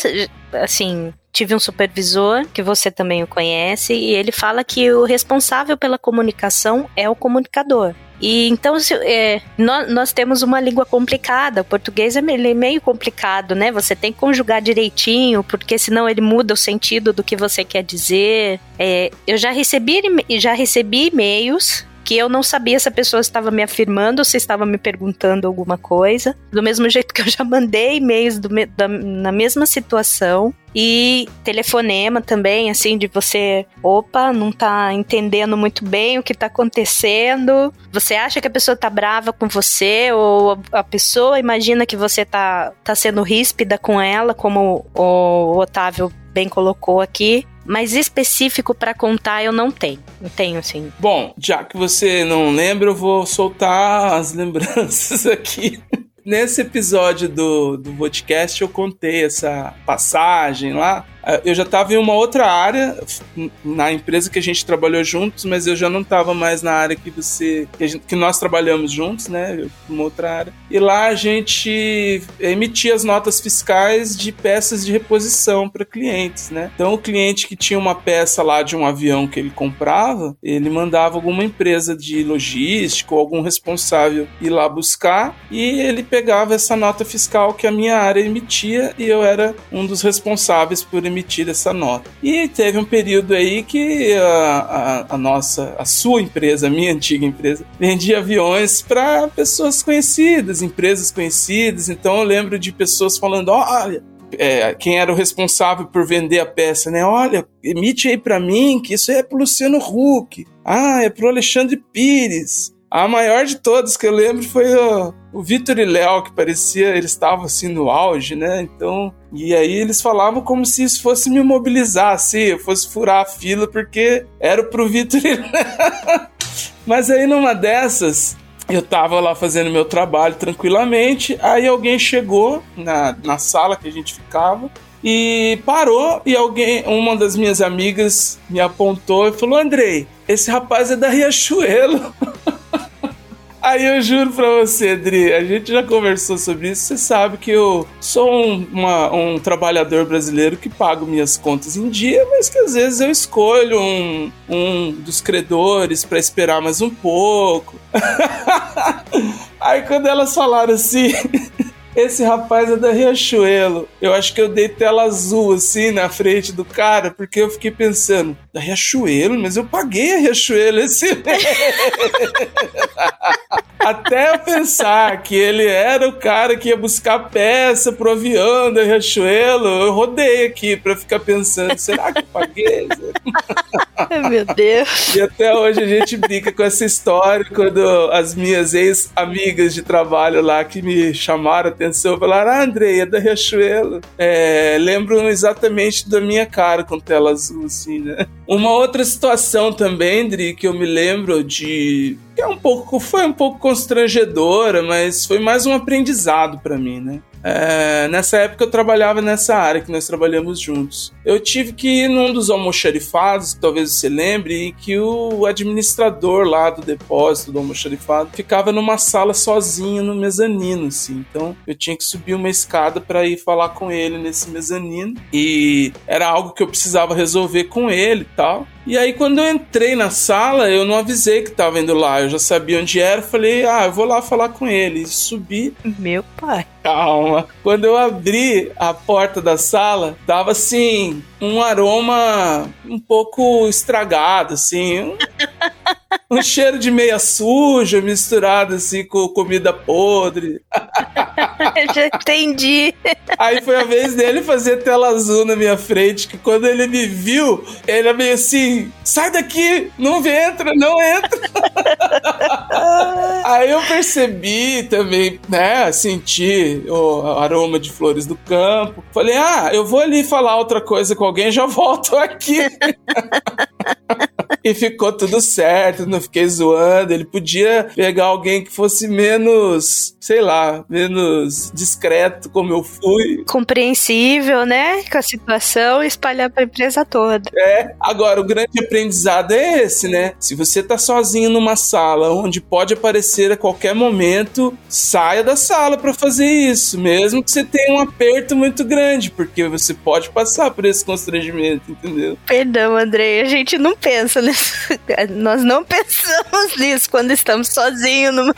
assim, tive um supervisor que você também o conhece e ele fala que o responsável pela comunicação é o comunicador. E então é, nós, nós, temos uma língua complicada. O português é meio complicado, né? Você tem que conjugar direitinho, porque senão ele muda o sentido do que você quer dizer. É, eu já recebi, já recebi e-mails que eu não sabia se a pessoa estava me afirmando ou se estava me perguntando alguma coisa. Do mesmo jeito que eu já mandei e-mails do, da, na mesma situação. E telefonema também, assim, de você, opa, não tá entendendo muito bem o que tá acontecendo. Você acha que a pessoa tá brava com você, ou a pessoa imagina que você tá, tá sendo ríspida com ela, como o Otávio bem colocou aqui mas específico para contar eu não tenho. Não tenho, assim. Bom, já que você não lembra, eu vou soltar as [LAUGHS] lembranças aqui. Nesse episódio do, do podcast eu contei essa passagem lá eu já estava em uma outra área na empresa que a gente trabalhou juntos, mas eu já não estava mais na área que você que, gente, que, nós trabalhamos juntos, né? Uma outra área. E lá a gente emitia as notas fiscais de peças de reposição para clientes, né? Então o cliente que tinha uma peça lá de um avião que ele comprava, ele mandava alguma empresa de logística ou algum responsável ir lá buscar e ele pegava essa nota fiscal que a minha área emitia e eu era um dos responsáveis por emitir essa nota. E teve um período aí que a, a, a nossa, a sua empresa, a minha antiga empresa, vendia aviões para pessoas conhecidas, empresas conhecidas. Então eu lembro de pessoas falando: olha, é, quem era o responsável por vender a peça, né? Olha, emite aí para mim que isso é pro Luciano Huck. Ah, é pro Alexandre Pires. A maior de todas que eu lembro foi o, o Vitor e Léo, que parecia, eles estavam assim no auge, né? Então, e aí eles falavam como se isso fosse me mobilizar, assim, eu fosse furar a fila, porque era pro Vitor e [LAUGHS] Léo. Mas aí numa dessas, eu tava lá fazendo meu trabalho tranquilamente, aí alguém chegou na, na sala que a gente ficava e parou e alguém, uma das minhas amigas me apontou e falou: Andrei, esse rapaz é da Riachuelo. [LAUGHS] Aí eu juro pra você, Adri, a gente já conversou sobre isso. Você sabe que eu sou um, uma, um trabalhador brasileiro que pago minhas contas em dia, mas que às vezes eu escolho um, um dos credores para esperar mais um pouco. [LAUGHS] Aí quando elas falaram assim. [LAUGHS] Esse rapaz é da Riachuelo. Eu acho que eu dei tela azul assim na frente do cara, porque eu fiquei pensando, da Riachuelo? Mas eu paguei a Riachuelo esse mês. [LAUGHS] Até eu pensar que ele era o cara que ia buscar peça pro avião da Riachuelo, eu rodei aqui pra ficar pensando, será que eu paguei? [LAUGHS] Meu Deus. E até hoje a gente brinca com essa história quando as minhas ex-amigas de trabalho lá que me chamaram atenção falaram: Ah, Andrei, é da Riachuelo. É, exatamente da minha cara com tela azul, assim, né? Uma outra situação também, Dri, que eu me lembro de. é um pouco. foi um pouco constrangedora, mas foi mais um aprendizado para mim, né? É, nessa época eu trabalhava nessa área que nós trabalhamos juntos. Eu tive que ir num dos almoxarifados, talvez você lembre, em que o administrador lá do depósito do almoxarifado ficava numa sala sozinho no mezanino, assim. Então eu tinha que subir uma escada para ir falar com ele nesse mezanino e era algo que eu precisava resolver com ele e tal. E aí, quando eu entrei na sala, eu não avisei que tava indo lá. Eu já sabia onde era. Falei, ah, eu vou lá falar com ele. E subi. Meu pai. Calma. Quando eu abri a porta da sala, tava assim, um aroma um pouco estragado, assim. [LAUGHS] Um, cheiro de meia suja misturado assim com comida podre. [LAUGHS] Já entendi. Aí foi a vez dele fazer tela azul na minha frente, que quando ele me viu, ele é meio assim, sai daqui, não entra, não entra. [LAUGHS] Aí eu percebi também, né, senti o aroma de flores do campo. Falei, ah, eu vou ali falar outra coisa com alguém, já volto aqui. [LAUGHS] [LAUGHS] e ficou tudo certo, não fiquei zoando. Ele podia pegar alguém que fosse menos, sei lá, menos discreto, como eu fui. Compreensível, né? Com a situação e espalhar pra empresa toda. É. Agora, o grande aprendizado é esse, né? Se você tá sozinho numa sala onde pode aparecer a qualquer momento, saia da sala para fazer isso, mesmo que você tenha um aperto muito grande, porque você pode passar por esse constrangimento, entendeu? Perdão, Andrei, a gente não pensa [LAUGHS] Nós não pensamos nisso quando estamos sozinhos. No...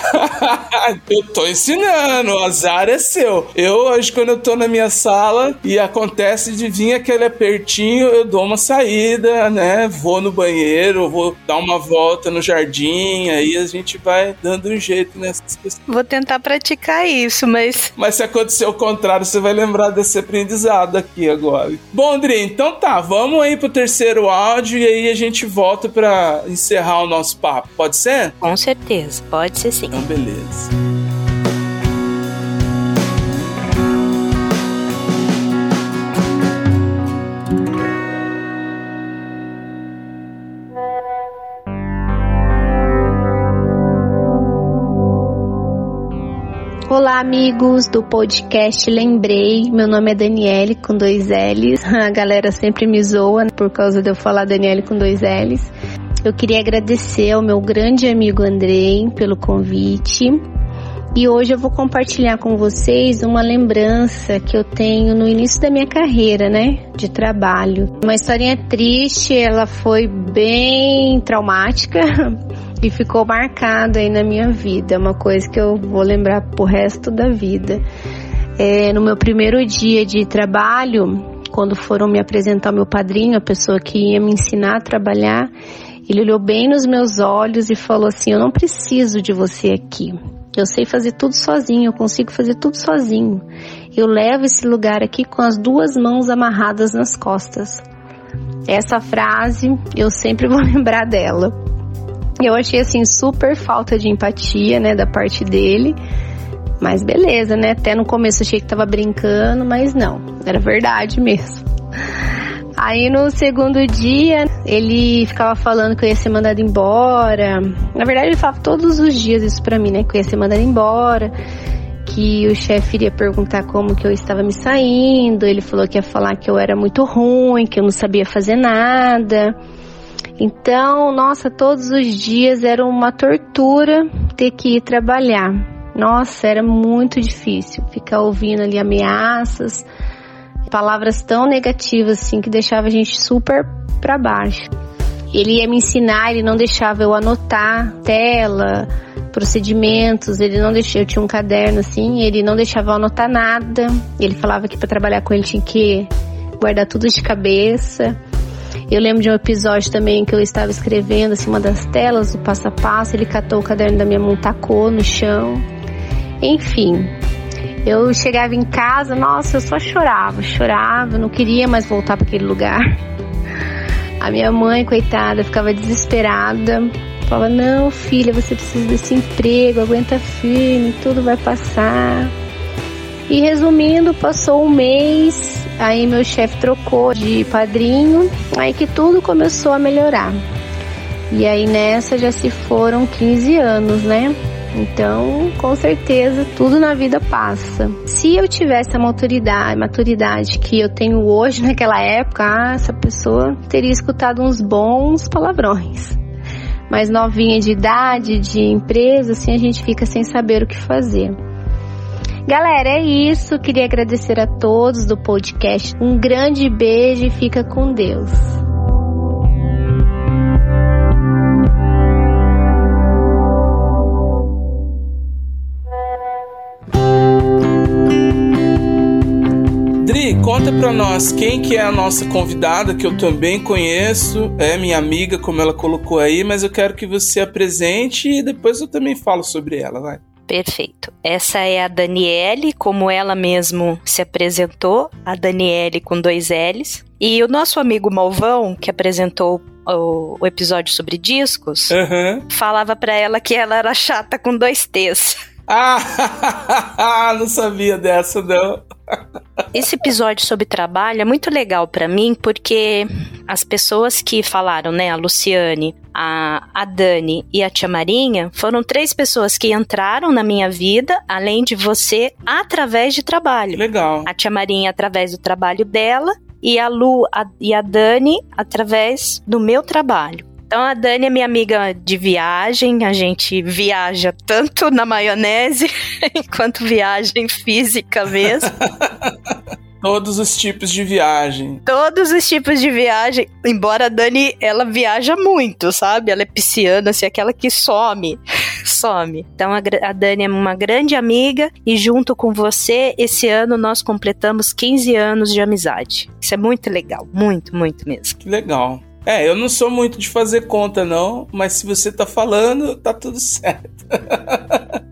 [LAUGHS] eu tô ensinando, o azar é seu. Eu, hoje, quando eu tô na minha sala e acontece de vir aquele apertinho, eu dou uma saída, né? Vou no banheiro, vou dar uma volta no jardim, aí a gente vai dando um jeito nessas questões. Vou tentar praticar isso, mas. Mas se acontecer o contrário, você vai lembrar desse aprendizado aqui agora. Bom, André, então tá, vamos aí pro terceiro áudio e aí a gente volta para encerrar o nosso papo. Pode ser? Com certeza, pode ser sim. Então, beleza. Amigos do podcast Lembrei. Meu nome é Daniele com dois L's. [LAUGHS] A galera sempre me zoa por causa de eu falar Daniele com dois L's. Eu queria agradecer ao meu grande amigo Andrei pelo convite. E hoje eu vou compartilhar com vocês uma lembrança que eu tenho no início da minha carreira, né, de trabalho. Uma historinha triste, ela foi bem traumática, [LAUGHS] e ficou marcado aí na minha vida. É uma coisa que eu vou lembrar pro resto da vida. É, no meu primeiro dia de trabalho, quando foram me apresentar meu padrinho, a pessoa que ia me ensinar a trabalhar, ele olhou bem nos meus olhos e falou assim: Eu não preciso de você aqui. Eu sei fazer tudo sozinho, eu consigo fazer tudo sozinho. Eu levo esse lugar aqui com as duas mãos amarradas nas costas. Essa frase eu sempre [LAUGHS] vou lembrar dela. Eu achei assim super falta de empatia, né, da parte dele. Mas beleza, né? Até no começo achei que tava brincando, mas não, era verdade mesmo. Aí no segundo dia, ele ficava falando que eu ia ser mandado embora. Na verdade, ele falava todos os dias isso pra mim, né? Que eu ia ser mandado embora. Que o chefe iria perguntar como que eu estava me saindo. Ele falou que ia falar que eu era muito ruim, que eu não sabia fazer nada. Então, nossa, todos os dias era uma tortura ter que ir trabalhar. Nossa, era muito difícil ficar ouvindo ali ameaças, palavras tão negativas assim que deixava a gente super para baixo. Ele ia me ensinar, ele não deixava eu anotar tela, procedimentos, ele não deixava, eu tinha um caderno assim, ele não deixava eu anotar nada. Ele falava que para trabalhar com ele tinha que guardar tudo de cabeça. Eu lembro de um episódio também que eu estava escrevendo assim, uma das telas do passo a passo, ele catou o caderno da minha mão, tacou no chão. Enfim, eu chegava em casa, nossa, eu só chorava, chorava, não queria mais voltar para aquele lugar. A minha mãe, coitada, ficava desesperada. Falava: Não, filha, você precisa desse emprego, aguenta firme, tudo vai passar. E resumindo, passou um mês, aí meu chefe trocou de padrinho, aí que tudo começou a melhorar. E aí nessa já se foram 15 anos, né? Então, com certeza, tudo na vida passa. Se eu tivesse a maturidade, maturidade que eu tenho hoje [LAUGHS] naquela época, ah, essa pessoa teria escutado uns bons palavrões. Mas novinha de idade, de empresa, assim a gente fica sem saber o que fazer. Galera, é isso. Queria agradecer a todos do podcast. Um grande beijo e fica com Deus. Dri, conta pra nós quem que é a nossa convidada, que eu também conheço, é minha amiga, como ela colocou aí, mas eu quero que você apresente e depois eu também falo sobre ela, vai. Perfeito. Essa é a Daniele, como ela mesmo se apresentou, a Daniele com dois L's. E o nosso amigo Malvão, que apresentou o, o episódio sobre discos, uhum. falava para ela que ela era chata com dois T's. [LAUGHS] Ah, [LAUGHS] não sabia dessa não. Esse episódio sobre trabalho é muito legal para mim porque as pessoas que falaram, né, a Luciane, a, a Dani e a Tia Marinha, foram três pessoas que entraram na minha vida, além de você, através de trabalho. Legal. A Tia Marinha através do trabalho dela e a Lu a, e a Dani através do meu trabalho. Então a Dani é minha amiga de viagem, a gente viaja tanto na maionese [LAUGHS] quanto viagem física mesmo. [LAUGHS] Todos os tipos de viagem. Todos os tipos de viagem. Embora a Dani, ela viaja muito, sabe? Ela é pisciana, assim, aquela que some. [LAUGHS] some. Então a, a Dani é uma grande amiga e junto com você, esse ano nós completamos 15 anos de amizade. Isso é muito legal. Muito, muito mesmo. Que legal. É, eu não sou muito de fazer conta, não, mas se você tá falando, tá tudo [LAUGHS] certo.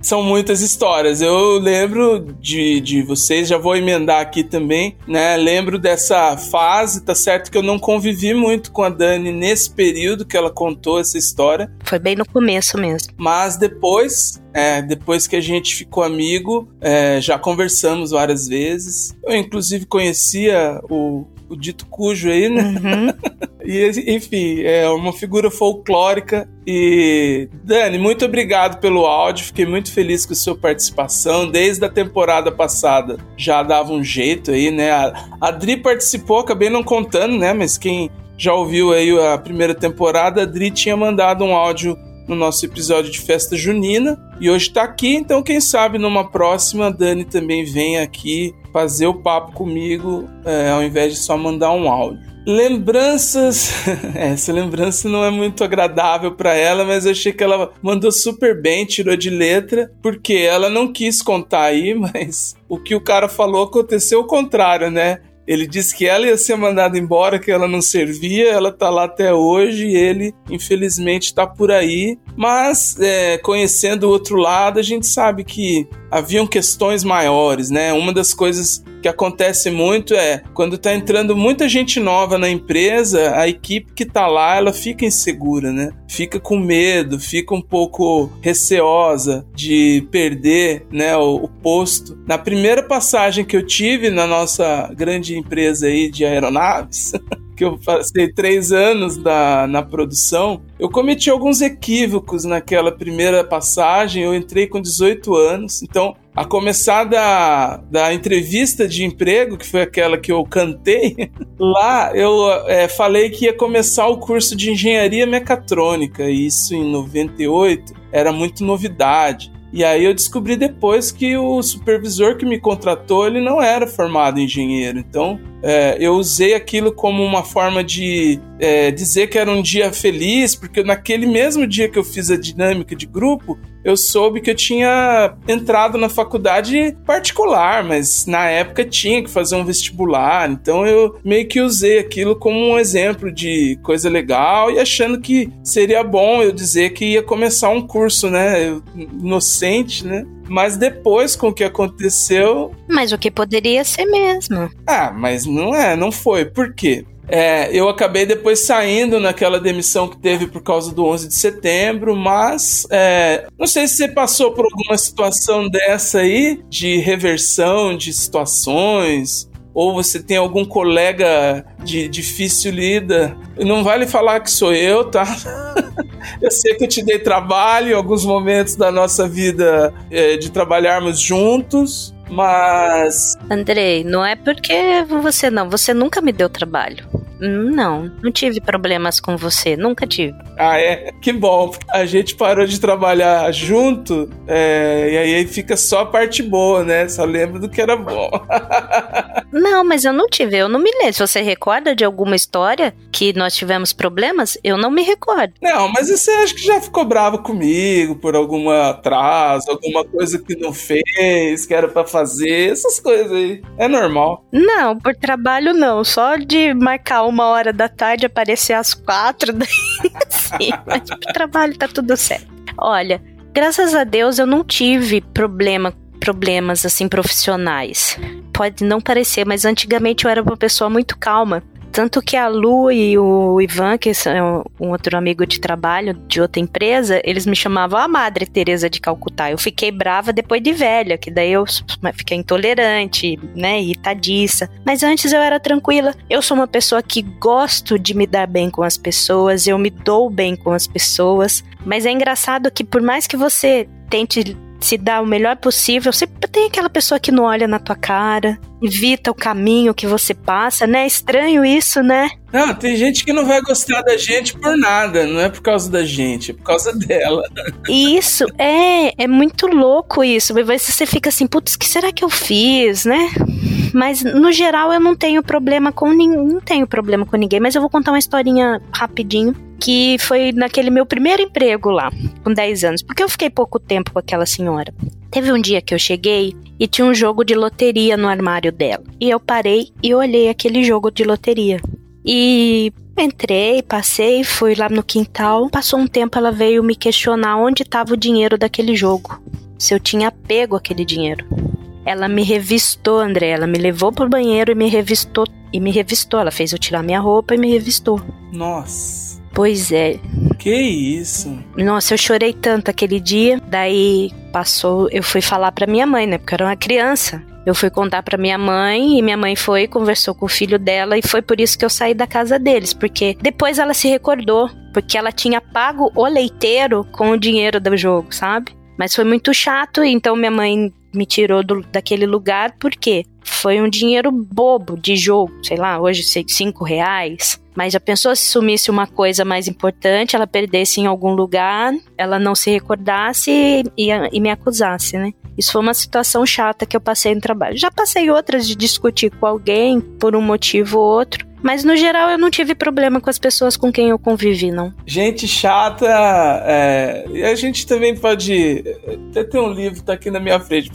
São muitas histórias. Eu lembro de, de vocês, já vou emendar aqui também, né? Lembro dessa fase, tá certo que eu não convivi muito com a Dani nesse período que ela contou essa história. Foi bem no começo mesmo. Mas depois, é, depois que a gente ficou amigo, é, já conversamos várias vezes. Eu, inclusive, conhecia o, o dito cujo aí, né? Uhum. [LAUGHS] e, enfim, é uma figura folclórica. E, Dani, muito obrigado pelo áudio. Fiquei muito feliz com a sua participação. Desde a temporada passada já dava um jeito aí, né? A, a Dri participou, acabei não contando, né? Mas quem já ouviu aí a primeira temporada, a Dri tinha mandado um áudio no nosso episódio de festa junina e hoje está aqui, então quem sabe numa próxima a Dani também vem aqui fazer o papo comigo é, ao invés de só mandar um áudio. Lembranças. [LAUGHS] Essa lembrança não é muito agradável para ela, mas eu achei que ela mandou super bem, tirou de letra, porque ela não quis contar aí, [LAUGHS] mas o que o cara falou aconteceu o contrário, né? Ele disse que ela ia ser mandada embora, que ela não servia, ela tá lá até hoje e ele, infelizmente, tá por aí. Mas, é, conhecendo o outro lado, a gente sabe que haviam questões maiores, né? Uma das coisas que acontece muito é quando tá entrando muita gente nova na empresa, a equipe que tá lá, ela fica insegura, né? Fica com medo, fica um pouco receosa de perder, né, o, o posto. Na primeira passagem que eu tive na nossa grande empresa aí de aeronaves, [LAUGHS] que eu passei três anos da, na produção, eu cometi alguns equívocos naquela primeira passagem. Eu entrei com 18 anos, então a começar da, da entrevista de emprego, que foi aquela que eu cantei, [LAUGHS] lá eu é, falei que ia começar o curso de engenharia mecatrônica, e isso em 98 era muito novidade. E aí eu descobri depois que o supervisor que me contratou, ele não era formado em engenheiro. Então, é, eu usei aquilo como uma forma de é, dizer que era um dia feliz, porque naquele mesmo dia que eu fiz a dinâmica de grupo, eu soube que eu tinha entrado na faculdade particular, mas na época tinha que fazer um vestibular, então eu meio que usei aquilo como um exemplo de coisa legal e achando que seria bom eu dizer que ia começar um curso, né, inocente, né? Mas depois com o que aconteceu. Mas o que poderia ser mesmo. Ah, mas não é, não foi. Por quê? É, eu acabei depois saindo naquela demissão que teve por causa do 11 de setembro, mas é, não sei se você passou por alguma situação dessa aí, de reversão de situações, ou você tem algum colega de difícil lida. Não vale falar que sou eu, tá? [LAUGHS] eu sei que eu te dei trabalho em alguns momentos da nossa vida é, de trabalharmos juntos, mas. Andrei, não é porque você não, você nunca me deu trabalho. Não, não tive problemas com você, nunca tive. Ah, é? Que bom. A gente parou de trabalhar junto é, e aí fica só a parte boa, né? Só lembro do que era bom. [LAUGHS] não, mas eu não tive, eu não me lembro. Se você recorda de alguma história que nós tivemos problemas, eu não me recordo. Não, mas você acha que já ficou bravo comigo por algum atraso, alguma coisa que não fez, que era para fazer, essas coisas aí. É normal. Não, por trabalho não. Só de marcar uma hora da tarde, aparecer às quatro, [LAUGHS] daí sim, mas pro trabalho tá tudo certo. Olha, graças a Deus eu não tive problema problemas assim profissionais. Pode não parecer, mas antigamente eu era uma pessoa muito calma. Tanto que a Lu e o Ivan, que são um outro amigo de trabalho de outra empresa, eles me chamavam a Madre Teresa de Calcutá. Eu fiquei brava depois de velha, que daí eu fiquei intolerante, né, irritadiça. Mas antes eu era tranquila. Eu sou uma pessoa que gosto de me dar bem com as pessoas, eu me dou bem com as pessoas. Mas é engraçado que por mais que você tente se dar o melhor possível, sempre tem aquela pessoa que não olha na tua cara, evita o caminho que você passa, né? É estranho isso, né? Não, tem gente que não vai gostar da gente por nada, não é por causa da gente, é por causa dela. Isso, é, é muito louco isso. Você fica assim, putz, o que será que eu fiz, né? Mas no geral eu não tenho problema com ninguém. Não tenho problema com ninguém, mas eu vou contar uma historinha rapidinho. Que foi naquele meu primeiro emprego lá, com 10 anos. Porque eu fiquei pouco tempo com aquela senhora. Teve um dia que eu cheguei e tinha um jogo de loteria no armário dela. E eu parei e olhei aquele jogo de loteria. E entrei, passei, fui lá no quintal. Passou um tempo, ela veio me questionar onde estava o dinheiro daquele jogo. Se eu tinha pego aquele dinheiro. Ela me revistou, André. Ela me levou pro banheiro e me revistou. E me revistou. Ela fez eu tirar minha roupa e me revistou. Nossa. Pois é. Que isso? Nossa, eu chorei tanto aquele dia. Daí passou, eu fui falar pra minha mãe, né? Porque eu era uma criança. Eu fui contar pra minha mãe e minha mãe foi conversou com o filho dela e foi por isso que eu saí da casa deles, porque depois ela se recordou, porque ela tinha pago o leiteiro com o dinheiro do jogo, sabe? Mas foi muito chato, então minha mãe me tirou do, daquele lugar porque foi um dinheiro bobo de jogo, sei lá, hoje sei, cinco reais. Mas já pensou se sumisse uma coisa mais importante, ela perdesse em algum lugar, ela não se recordasse e, e me acusasse, né? Isso foi uma situação chata que eu passei no trabalho. Já passei outras de discutir com alguém por um motivo ou outro, mas no geral eu não tive problema com as pessoas com quem eu convivi, não. Gente chata, é, e a gente também pode. Até tem um livro, tá aqui na minha frente,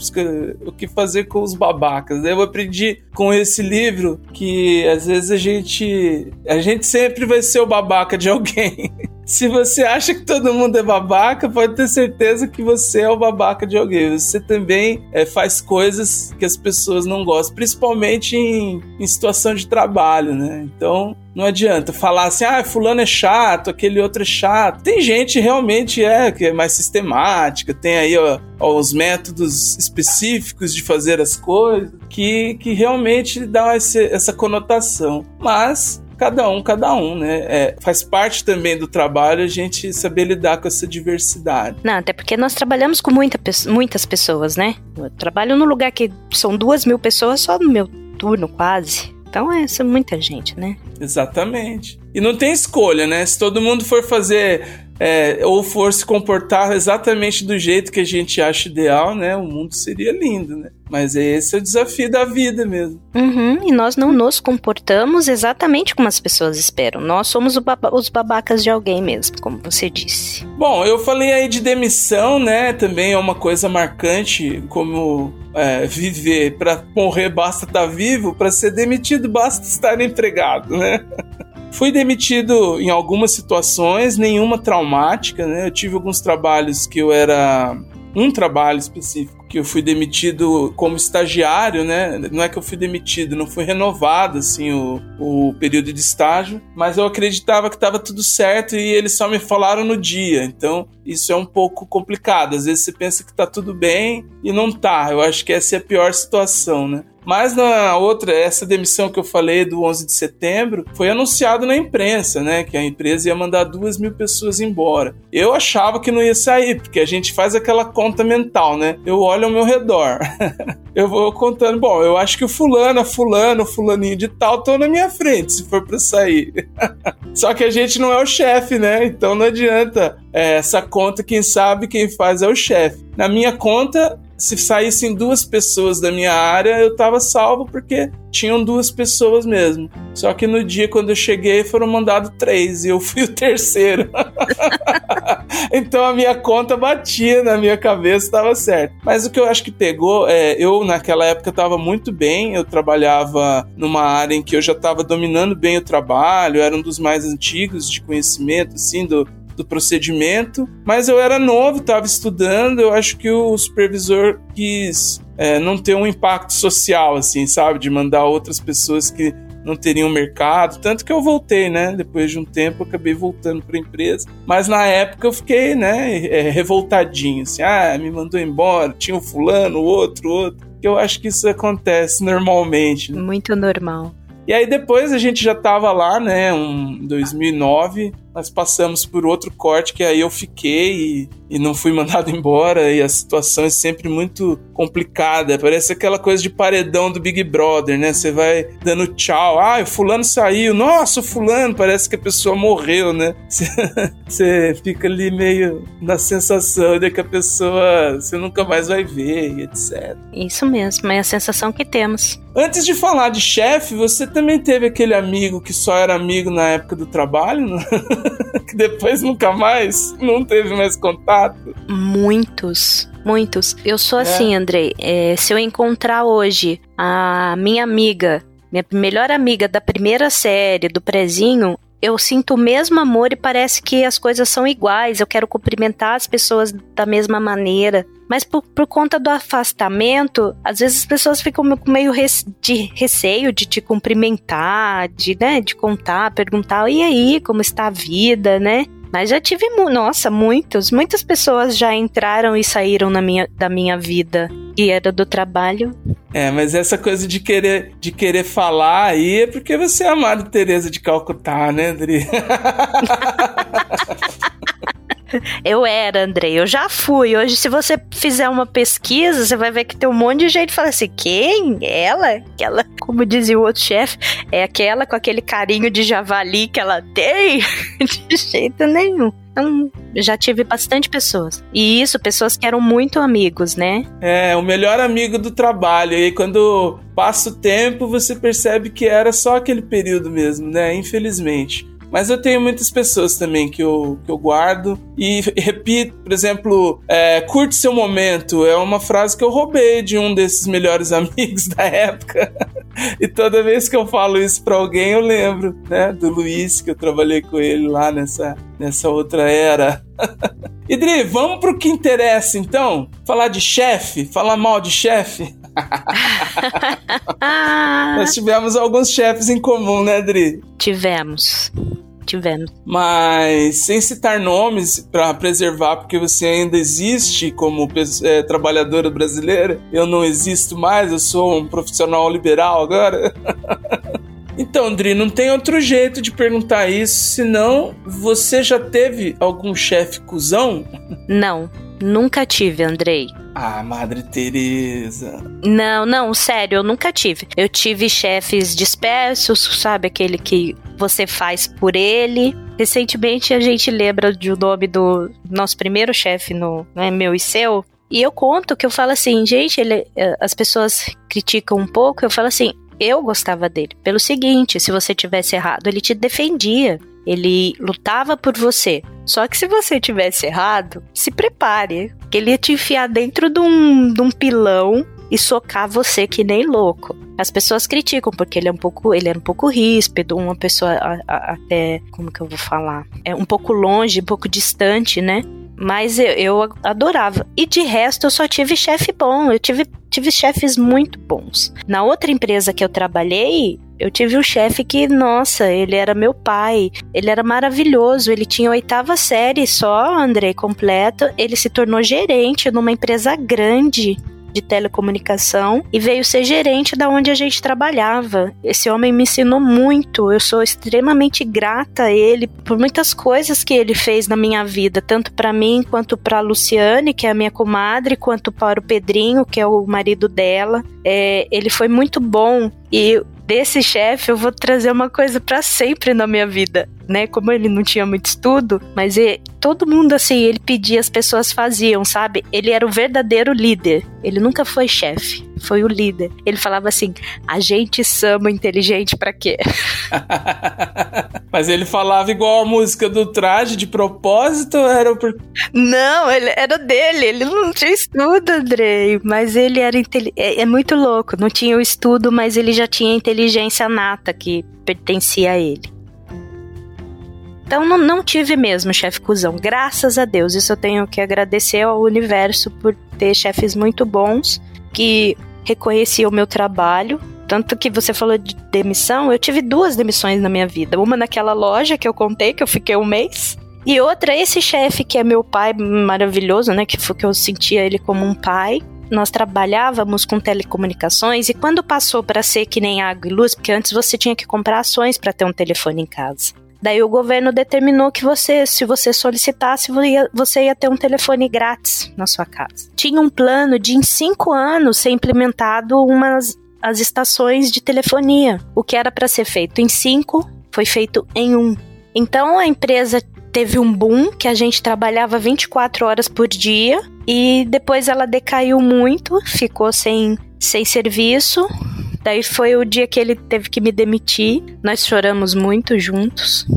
o que fazer com os babacas. Eu aprendi com esse livro que às vezes a gente. A gente sempre vai ser o babaca de alguém. [LAUGHS] Se você acha que todo mundo é babaca, pode ter certeza que você é o babaca de alguém. Você também é, faz coisas que as pessoas não gostam, principalmente em, em situação de trabalho, né? Então, não adianta falar assim, ah, fulano é chato, aquele outro é chato. Tem gente realmente é que é mais sistemática, tem aí ó, os métodos específicos de fazer as coisas que, que realmente dá esse, essa conotação. Mas cada um, cada um, né? É, faz parte também do trabalho a gente saber lidar com essa diversidade. Não, até porque nós trabalhamos com muita, muitas pessoas, né? Eu trabalho num lugar que são duas mil pessoas só no meu turno, quase. Então é, é muita gente, né? Exatamente. E não tem escolha, né? Se todo mundo for fazer é, ou for se comportar exatamente do jeito que a gente acha ideal, né? O mundo seria lindo, né? Mas esse é o desafio da vida mesmo. Uhum, e nós não nos comportamos exatamente como as pessoas esperam. Nós somos baba os babacas de alguém mesmo, como você disse. Bom, eu falei aí de demissão, né? Também é uma coisa marcante, como é, viver. Para morrer basta estar tá vivo, para ser demitido basta estar empregado, né? [LAUGHS] Fui demitido em algumas situações, nenhuma traumática, né? Eu tive alguns trabalhos que eu era. Um trabalho específico que eu fui demitido como estagiário, né? Não é que eu fui demitido, não foi renovado assim o, o período de estágio, mas eu acreditava que estava tudo certo e eles só me falaram no dia. Então, isso é um pouco complicado. Às vezes você pensa que tá tudo bem e não tá. Eu acho que essa é a pior situação, né? Mas na outra, essa demissão que eu falei do 11 de setembro, foi anunciado na imprensa, né? Que a empresa ia mandar duas mil pessoas embora. Eu achava que não ia sair, porque a gente faz aquela conta mental, né? Eu olho ao meu redor. [LAUGHS] eu vou contando, bom, eu acho que o fulano, a fulano, o fulaninho de tal estão na minha frente, se for para sair. [LAUGHS] Só que a gente não é o chefe, né? Então não adianta. É, essa conta, quem sabe, quem faz é o chefe. Na minha conta, se saíssem duas pessoas da minha área, eu tava salvo porque tinham duas pessoas mesmo. Só que no dia quando eu cheguei foram mandados três e eu fui o terceiro. [LAUGHS] então a minha conta batia na minha cabeça, estava certo. Mas o que eu acho que pegou é, eu naquela época estava muito bem, eu trabalhava numa área em que eu já estava dominando bem o trabalho, era um dos mais antigos de conhecimento, assim, do, do procedimento, mas eu era novo, estava estudando, eu acho que o supervisor quis é, não ter um impacto social, assim, sabe? De mandar outras pessoas que não teriam mercado, tanto que eu voltei, né? Depois de um tempo eu acabei voltando para a empresa, mas na época eu fiquei, né, é, revoltadinho, assim, ah, me mandou embora, tinha o um fulano, outro, outro. Eu acho que isso acontece normalmente. Né? Muito normal. E aí depois a gente já tava lá, né, em um 2009, nós passamos por outro corte que aí eu fiquei e, e não fui [LAUGHS] mandado embora e a situação é sempre muito complicada. Parece aquela coisa de paredão do Big Brother, né? Você vai dando tchau, ah, o fulano saiu, nossa, o fulano, parece que a pessoa morreu, né? [LAUGHS] Você fica ali meio na sensação de que a pessoa você nunca mais vai ver e etc. Isso mesmo, é a sensação que temos. Antes de falar de chefe, você também teve aquele amigo que só era amigo na época do trabalho, né? [LAUGHS] que [LAUGHS] depois nunca mais, não teve mais contato? Muitos. Muitos. Eu sou é. assim, Andrei. É, se eu encontrar hoje a minha amiga, minha melhor amiga da primeira série, do prezinho, eu sinto o mesmo amor e parece que as coisas são iguais. Eu quero cumprimentar as pessoas da mesma maneira. Mas por, por conta do afastamento, às vezes as pessoas ficam com meio de receio de te cumprimentar, de, né, de contar, perguntar, e aí, como está a vida, né? Mas já tive, nossa, muitos, muitas pessoas já entraram e saíram na minha, da minha vida e era do trabalho. É, mas essa coisa de querer, de querer falar aí é porque você é amado Teresa de Calcutá, né, André? [LAUGHS] [LAUGHS] Eu era, Andrei, eu já fui. Hoje, se você fizer uma pesquisa, você vai ver que tem um monte de gente que fala assim: quem? Ela? Aquela, como dizia o outro chefe, é aquela com aquele carinho de javali que ela tem? [LAUGHS] de jeito nenhum. Então, já tive bastante pessoas. E isso, pessoas que eram muito amigos, né? É, o melhor amigo do trabalho. E quando passa o tempo, você percebe que era só aquele período mesmo, né? Infelizmente. Mas eu tenho muitas pessoas também que eu, que eu guardo e [LAUGHS] repito, por exemplo, é, curte seu momento. É uma frase que eu roubei de um desses melhores [LAUGHS] amigos da época. [LAUGHS] e toda vez que eu falo isso pra alguém, eu lembro, né, do Luiz, que eu trabalhei com ele lá nessa, nessa outra era. Idri, vamos pro que interessa então? Falar de chefe? Falar mal de chefe? Nós tivemos alguns chefes em comum, né, Adri? Tivemos. Tivemos. Mas sem citar nomes para preservar, porque você ainda existe como é, trabalhadora brasileira. Eu não existo mais, eu sou um profissional liberal agora. [LAUGHS] Então, Dri, não tem outro jeito de perguntar isso, senão você já teve algum chefe cuzão? Não, nunca tive, Andrei. Ah, Madre Teresa. Não, não, sério, eu nunca tive. Eu tive chefes dispersos, sabe aquele que você faz por ele. Recentemente a gente lembra do nome do nosso primeiro chefe no né, meu e seu. E eu conto que eu falo assim, gente, ele, eh, as pessoas criticam um pouco, eu falo assim, eu gostava dele. Pelo seguinte, se você tivesse errado, ele te defendia. Ele lutava por você. Só que se você tivesse errado, se prepare. Que ele ia te enfiar dentro de um, de um pilão e socar você que nem louco. As pessoas criticam porque ele é um pouco, ele é um pouco ríspido, uma pessoa até, como que eu vou falar? É um pouco longe, um pouco distante, né? Mas eu, eu adorava. E de resto, eu só tive chefe bom. Eu tive, tive chefes muito bons. Na outra empresa que eu trabalhei, eu tive um chefe que, nossa, ele era meu pai. Ele era maravilhoso. Ele tinha oitava série só, André, completo. Ele se tornou gerente numa empresa grande de telecomunicação e veio ser gerente da onde a gente trabalhava. Esse homem me ensinou muito. Eu sou extremamente grata a ele por muitas coisas que ele fez na minha vida, tanto para mim quanto para Luciane, que é a minha comadre, quanto para o Pedrinho, que é o marido dela. É, ele foi muito bom e desse chefe eu vou trazer uma coisa para sempre na minha vida, né? Como ele não tinha muito estudo, mas ele, todo mundo assim, ele pedia, as pessoas faziam, sabe? Ele era o verdadeiro líder. Ele nunca foi chefe, foi o líder. Ele falava assim: "A gente sama inteligente para quê?" [LAUGHS] mas ele falava igual a música do traje de propósito, era por Não, ele era dele, ele não tinha estudo, Andrei, mas ele era é, é muito louco, não tinha o estudo, mas ele já tinha inteligência inteligência nata que pertencia a ele. Então não, não tive mesmo chefe cuzão, graças a Deus. Isso eu tenho que agradecer ao universo por ter chefes muito bons que reconheciam o meu trabalho. Tanto que você falou de demissão, eu tive duas demissões na minha vida. Uma naquela loja que eu contei, que eu fiquei um mês. E outra, esse chefe que é meu pai maravilhoso, né? Que que eu sentia ele como um pai nós trabalhávamos com telecomunicações e quando passou para ser que nem água e luz, porque antes você tinha que comprar ações para ter um telefone em casa. Daí o governo determinou que você, se você solicitasse, você ia ter um telefone grátis na sua casa. Tinha um plano de em cinco anos ser implementado umas as estações de telefonia. O que era para ser feito em cinco foi feito em um. Então a empresa teve um boom que a gente trabalhava 24 horas por dia e depois ela decaiu muito, ficou sem, sem serviço. Daí foi o dia que ele teve que me demitir. Nós choramos muito juntos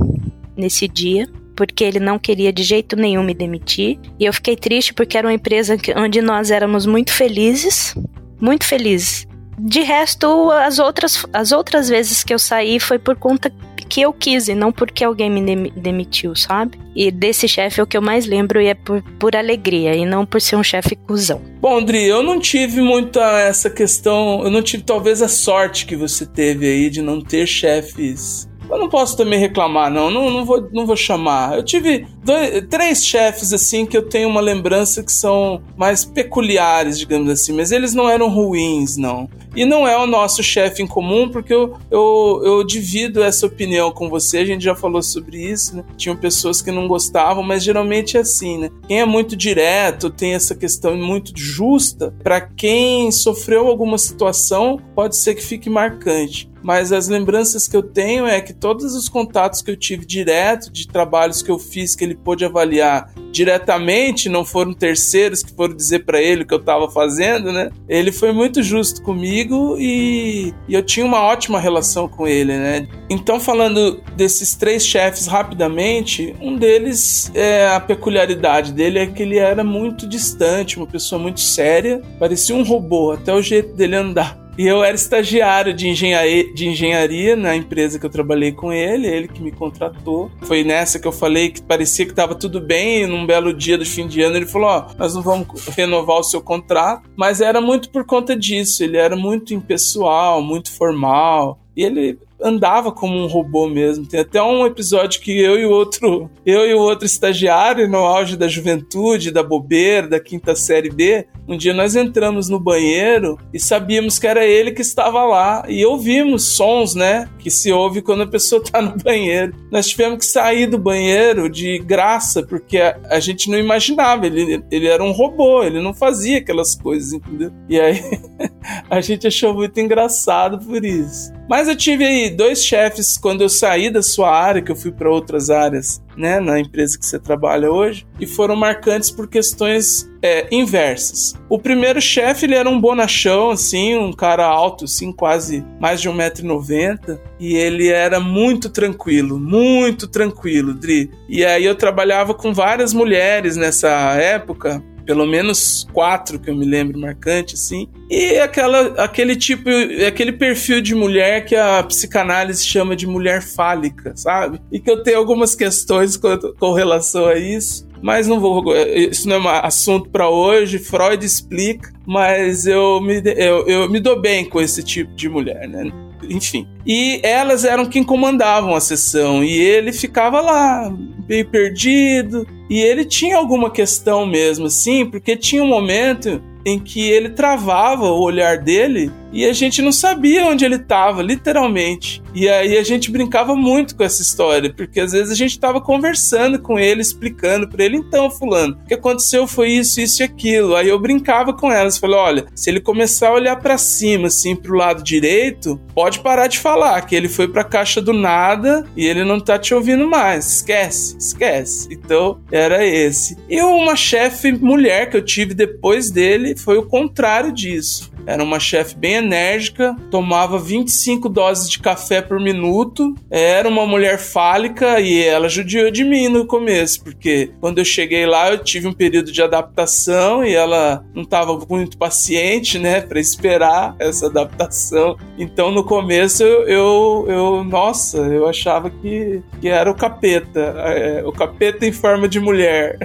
nesse dia porque ele não queria de jeito nenhum me demitir. E eu fiquei triste porque era uma empresa onde nós éramos muito felizes, muito felizes. De resto, as outras, as outras vezes que eu saí foi por conta que eu quis e não porque alguém me demitiu, sabe? E desse chefe é o que eu mais lembro e é por, por alegria e não por ser um chefe cuzão. Bom, Andri, eu não tive muita essa questão, eu não tive talvez a sorte que você teve aí de não ter chefes eu não posso também reclamar, não. Não, não, vou, não vou chamar. Eu tive dois, três chefes, assim, que eu tenho uma lembrança que são mais peculiares, digamos assim. Mas eles não eram ruins, não. E não é o nosso chefe em comum, porque eu, eu, eu divido essa opinião com você. A gente já falou sobre isso, né? Tinham pessoas que não gostavam, mas geralmente é assim, né? Quem é muito direto, tem essa questão muito justa, para quem sofreu alguma situação, pode ser que fique marcante mas as lembranças que eu tenho é que todos os contatos que eu tive direto de trabalhos que eu fiz que ele pôde avaliar diretamente, não foram terceiros que foram dizer para ele o que eu estava fazendo, né? Ele foi muito justo comigo e, e, eu tinha uma ótima relação com ele, né? Então, falando desses três chefes rapidamente, um deles é a peculiaridade dele é que ele era muito distante, uma pessoa muito séria, parecia um robô, até o jeito dele andar. E eu era estagiário de engenharia, de engenharia na empresa que eu trabalhei com ele, ele que me contratou. Foi nessa que eu falei que parecia que estava tudo bem, e num belo dia do fim de ano ele falou: Ó, oh, nós não vamos renovar o seu contrato. Mas era muito por conta disso, ele era muito impessoal, muito formal. E ele andava como um robô mesmo. Tem até um episódio que eu e o outro, eu e o outro estagiário no auge da juventude, da bobeira, da quinta série B, um dia nós entramos no banheiro e sabíamos que era ele que estava lá e ouvimos sons, né, que se ouve quando a pessoa está no banheiro. Nós tivemos que sair do banheiro de graça porque a, a gente não imaginava, ele, ele era um robô, ele não fazia aquelas coisas, entendeu? E aí [LAUGHS] a gente achou muito engraçado por isso. Mas eu tive aí dois chefes quando eu saí da sua área, que eu fui para outras áreas, né, na empresa que você trabalha hoje, e foram marcantes por questões é, inversas. O primeiro chefe, ele era um bonachão, assim, um cara alto, assim, quase mais de 1,90m, e ele era muito tranquilo, muito tranquilo, Dri. E aí eu trabalhava com várias mulheres nessa época, pelo menos quatro que eu me lembro marcante, assim. E aquela, aquele tipo, aquele perfil de mulher que a psicanálise chama de mulher fálica, sabe? E que eu tenho algumas questões com, com relação a isso. Mas não vou. Isso não é um assunto para hoje. Freud explica. Mas eu me, eu, eu me dou bem com esse tipo de mulher, né? enfim. E elas eram quem comandavam a sessão e ele ficava lá, meio perdido. E ele tinha alguma questão mesmo, assim, porque tinha um momento em que ele travava o olhar dele e a gente não sabia onde ele estava, literalmente. E aí a gente brincava muito com essa história, porque às vezes a gente estava conversando com ele, explicando para ele, então, fulano, o que aconteceu foi isso, isso e aquilo. Aí eu brincava com elas, falei, olha, se ele começar a olhar para cima, assim, pro lado direito, pode parar de falar que ele foi pra caixa do nada e ele não tá te ouvindo mais. Esquece, esquece. Então, era esse. E uma chefe mulher que eu tive depois dele foi o contrário disso. Era uma chefe bem enérgica, tomava 25 doses de café por minuto, era uma mulher fálica e ela judiou de mim no começo, porque quando eu cheguei lá eu tive um período de adaptação e ela não estava muito paciente, né, para esperar essa adaptação. Então no começo eu, eu, eu, nossa, eu achava que, que era o capeta, é, o capeta em forma de mulher.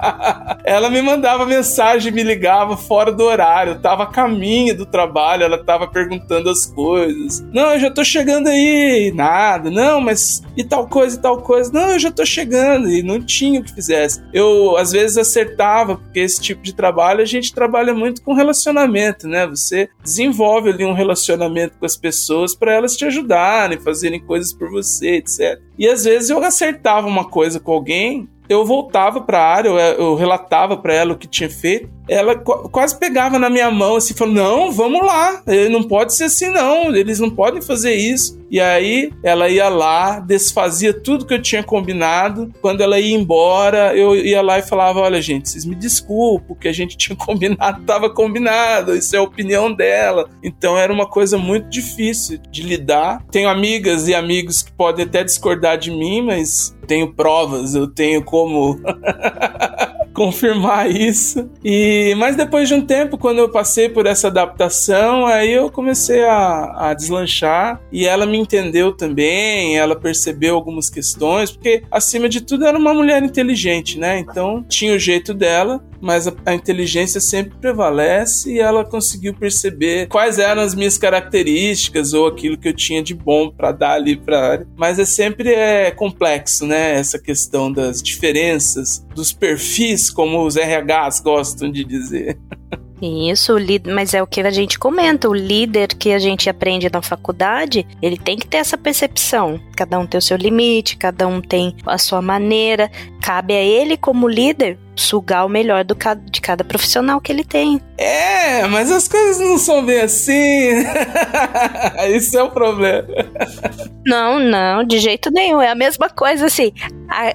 [LAUGHS] ela me mandava mensagem, me ligava fora do horário. Eu tava a caminho do trabalho, ela tava perguntando as coisas. Não, eu já tô chegando aí. Nada. Não, mas e tal coisa e tal coisa. Não, eu já tô chegando. E não tinha o que fizesse. Eu, às vezes, acertava, porque esse tipo de trabalho a gente trabalha muito com relacionamento, né? Você desenvolve ali um relacionamento com as pessoas para elas te ajudarem, fazerem coisas por você, etc. E às vezes eu acertava uma coisa com alguém eu voltava para a área, eu, relatava para ela o que tinha feito. Ela qu quase pegava na minha mão assim, falou: Não, vamos lá, não pode ser assim, não, eles não podem fazer isso. E aí ela ia lá, desfazia tudo que eu tinha combinado. Quando ela ia embora, eu ia lá e falava: Olha, gente, vocês me desculpem, o que a gente tinha [LAUGHS] combinado estava combinado, isso é a opinião dela. Então era uma coisa muito difícil de lidar. Tenho amigas e amigos que podem até discordar de mim, mas tenho provas, eu tenho como como. [LAUGHS] confirmar [LAUGHS] isso. E mas depois de um tempo, quando eu passei por essa adaptação, aí eu comecei a, a deslanchar e ela me entendeu também, ela percebeu algumas questões, porque acima de tudo era uma mulher inteligente, né? Então tinha o jeito dela mas a, inteligência sempre prevalece e ela conseguiu perceber quais eram as minhas características ou aquilo que eu tinha de bom para dar ali para área. Mas é sempre é complexo, né? Essa questão das diferenças, dos perfis, como os RHs gostam de dizer. [LAUGHS] Isso, mas é o que a gente comenta. O líder que a gente aprende na faculdade, ele tem que ter essa percepção. Cada um tem o seu limite, cada um tem a sua maneira. Cabe a ele, como líder, sugar o melhor do, de cada profissional que ele tem. É, mas as coisas não são bem assim. [LAUGHS] Isso é o problema. Não, não, de jeito nenhum. É a mesma coisa assim.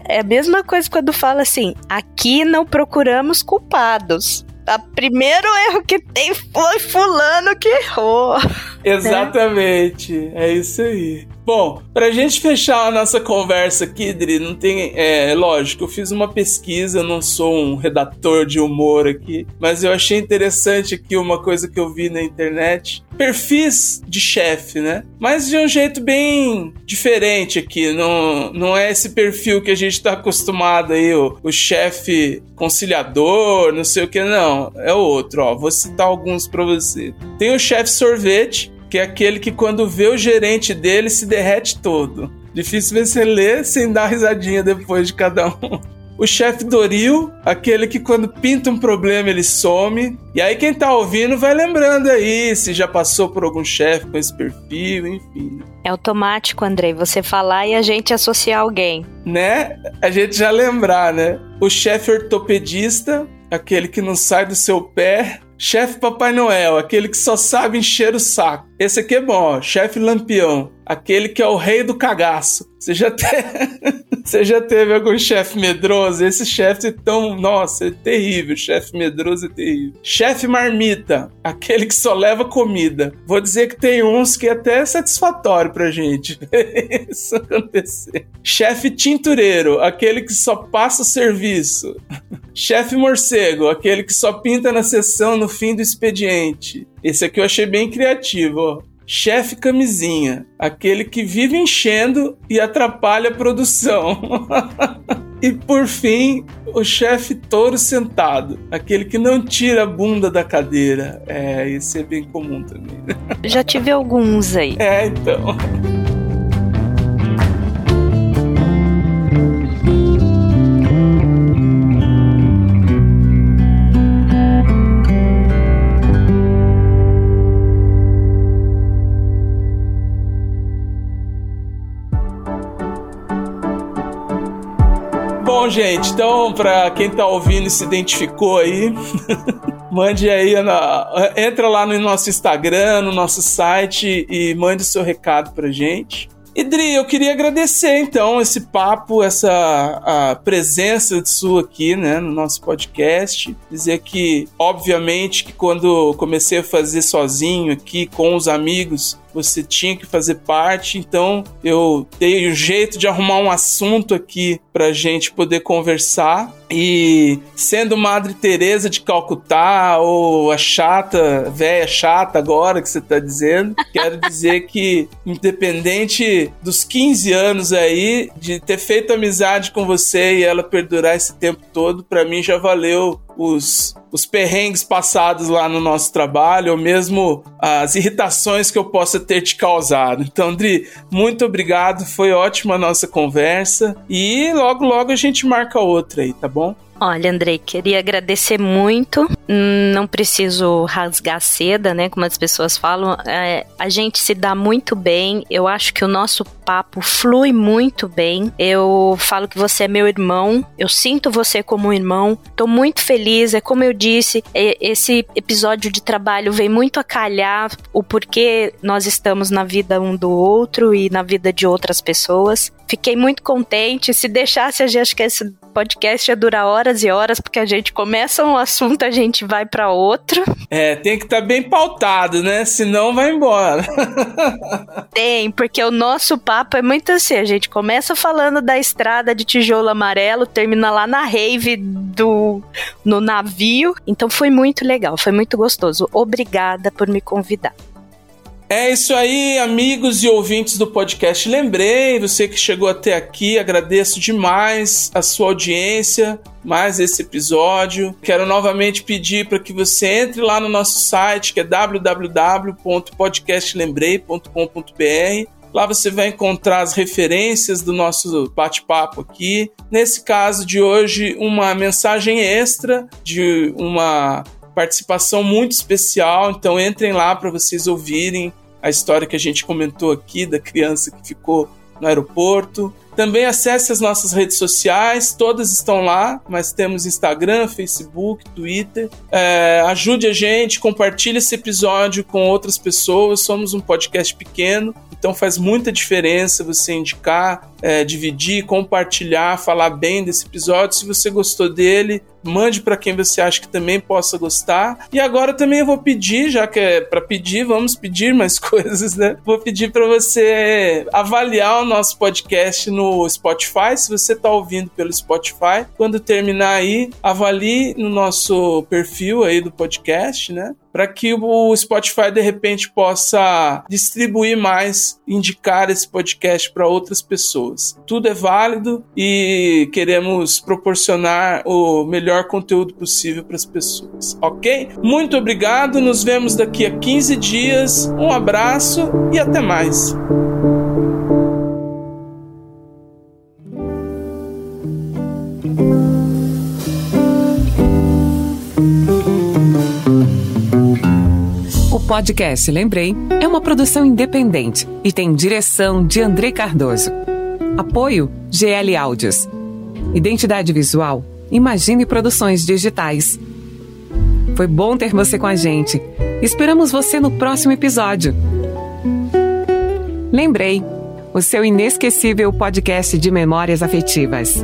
é a mesma coisa quando fala assim: aqui não procuramos culpados. O primeiro erro que tem foi fulano que errou. Exatamente, é, é isso aí. Bom, pra gente fechar a nossa conversa aqui, Dri, não tem. É lógico, eu fiz uma pesquisa, não sou um redator de humor aqui, mas eu achei interessante aqui uma coisa que eu vi na internet. Perfis de chefe, né? Mas de um jeito bem diferente aqui. Não, não é esse perfil que a gente tá acostumado aí, o, o chefe conciliador, não sei o que, não. É outro, ó. Vou citar alguns pra você. Tem o chefe sorvete, que é aquele que quando vê o gerente dele se derrete todo. Difícil você ler sem dar risadinha depois de cada um. [LAUGHS] O chefe Doril, aquele que quando pinta um problema ele some. E aí quem tá ouvindo vai lembrando aí se já passou por algum chefe com esse perfil, enfim. É automático, Andrei, você falar e a gente associar alguém. Né? A gente já lembrar, né? O chefe ortopedista, aquele que não sai do seu pé. Chefe Papai Noel, aquele que só sabe encher o saco. Esse aqui é bom. Chefe Lampião, aquele que é o rei do cagaço. Você já, te... [LAUGHS] Você já teve algum chefe medroso? Esse chefe é tão. Nossa, é terrível. Chefe medroso é terrível. Chefe marmita, aquele que só leva comida. Vou dizer que tem uns que é até satisfatório pra gente [LAUGHS] isso acontecer. Chefe tintureiro, aquele que só passa o serviço. [LAUGHS] Chefe morcego, aquele que só pinta na sessão no fim do expediente. Esse aqui eu achei bem criativo. Chefe camisinha, aquele que vive enchendo e atrapalha a produção. [LAUGHS] e por fim, o chefe touro sentado, aquele que não tira a bunda da cadeira. É, esse é bem comum também. Já tive alguns aí. É, então. Bom, gente, então, pra quem tá ouvindo e se identificou aí, [LAUGHS] mande aí, na, entra lá no nosso Instagram, no nosso site e mande seu recado pra gente. Idri, eu queria agradecer então esse papo, essa presença de sua aqui, né, no nosso podcast. Dizer que, obviamente, que quando comecei a fazer sozinho aqui com os amigos, você tinha que fazer parte, então eu dei o um jeito de arrumar um assunto aqui pra gente poder conversar. E sendo Madre Teresa de Calcutá ou a chata, velha chata agora que você tá dizendo, quero dizer que independente dos 15 anos aí de ter feito amizade com você e ela perdurar esse tempo todo, para mim já valeu os, os perrengues passados lá no nosso trabalho, ou mesmo as irritações que eu possa ter te causado. Então, Andri, muito obrigado, foi ótima a nossa conversa e logo, logo a gente marca outra aí, tá bom? Olha, Andrei, queria agradecer muito. Não preciso rasgar seda, né? Como as pessoas falam. É, a gente se dá muito bem. Eu acho que o nosso papo flui muito bem. Eu falo que você é meu irmão. Eu sinto você como um irmão. Tô muito feliz. É como eu disse, esse episódio de trabalho vem muito a calhar o porquê nós estamos na vida um do outro e na vida de outras pessoas. Fiquei muito contente. Se deixasse, a gente, acho que esse podcast ia durar horas e horas, porque a gente começa um assunto, a gente vai para outro. É, tem que estar tá bem pautado, né? Senão vai embora. tem, porque o nosso papo é muito assim: a gente começa falando da estrada de tijolo amarelo, termina lá na rave do no navio. Então foi muito legal, foi muito gostoso. Obrigada por me convidar. É isso aí, amigos e ouvintes do podcast. Lembrei, você que chegou até aqui, agradeço demais a sua audiência, mais esse episódio. Quero novamente pedir para que você entre lá no nosso site, que é www.podcastlembrei.com.br. Lá você vai encontrar as referências do nosso bate-papo aqui. Nesse caso de hoje, uma mensagem extra de uma participação muito especial, então entrem lá para vocês ouvirem a história que a gente comentou aqui da criança que ficou no aeroporto. Também acesse as nossas redes sociais, todas estão lá, mas temos Instagram, Facebook, Twitter. É, ajude a gente, compartilhe esse episódio com outras pessoas. Somos um podcast pequeno, então faz muita diferença você indicar, é, dividir, compartilhar, falar bem desse episódio. Se você gostou dele, mande para quem você acha que também possa gostar. E agora também eu vou pedir, já que é para pedir, vamos pedir mais [LAUGHS] coisas, né? Vou pedir para você avaliar o nosso podcast no Spotify, se você está ouvindo pelo Spotify. Quando terminar aí, avalie no nosso perfil aí do podcast, né? Para que o Spotify de repente possa distribuir mais, indicar esse podcast para outras pessoas. Tudo é válido e queremos proporcionar o melhor conteúdo possível para as pessoas, ok? Muito obrigado, nos vemos daqui a 15 dias. Um abraço e até mais. Podcast Lembrei é uma produção independente e tem direção de André Cardoso. Apoio GL Áudios. Identidade visual Imagine Produções Digitais. Foi bom ter você com a gente. Esperamos você no próximo episódio. Lembrei, o seu inesquecível podcast de memórias afetivas.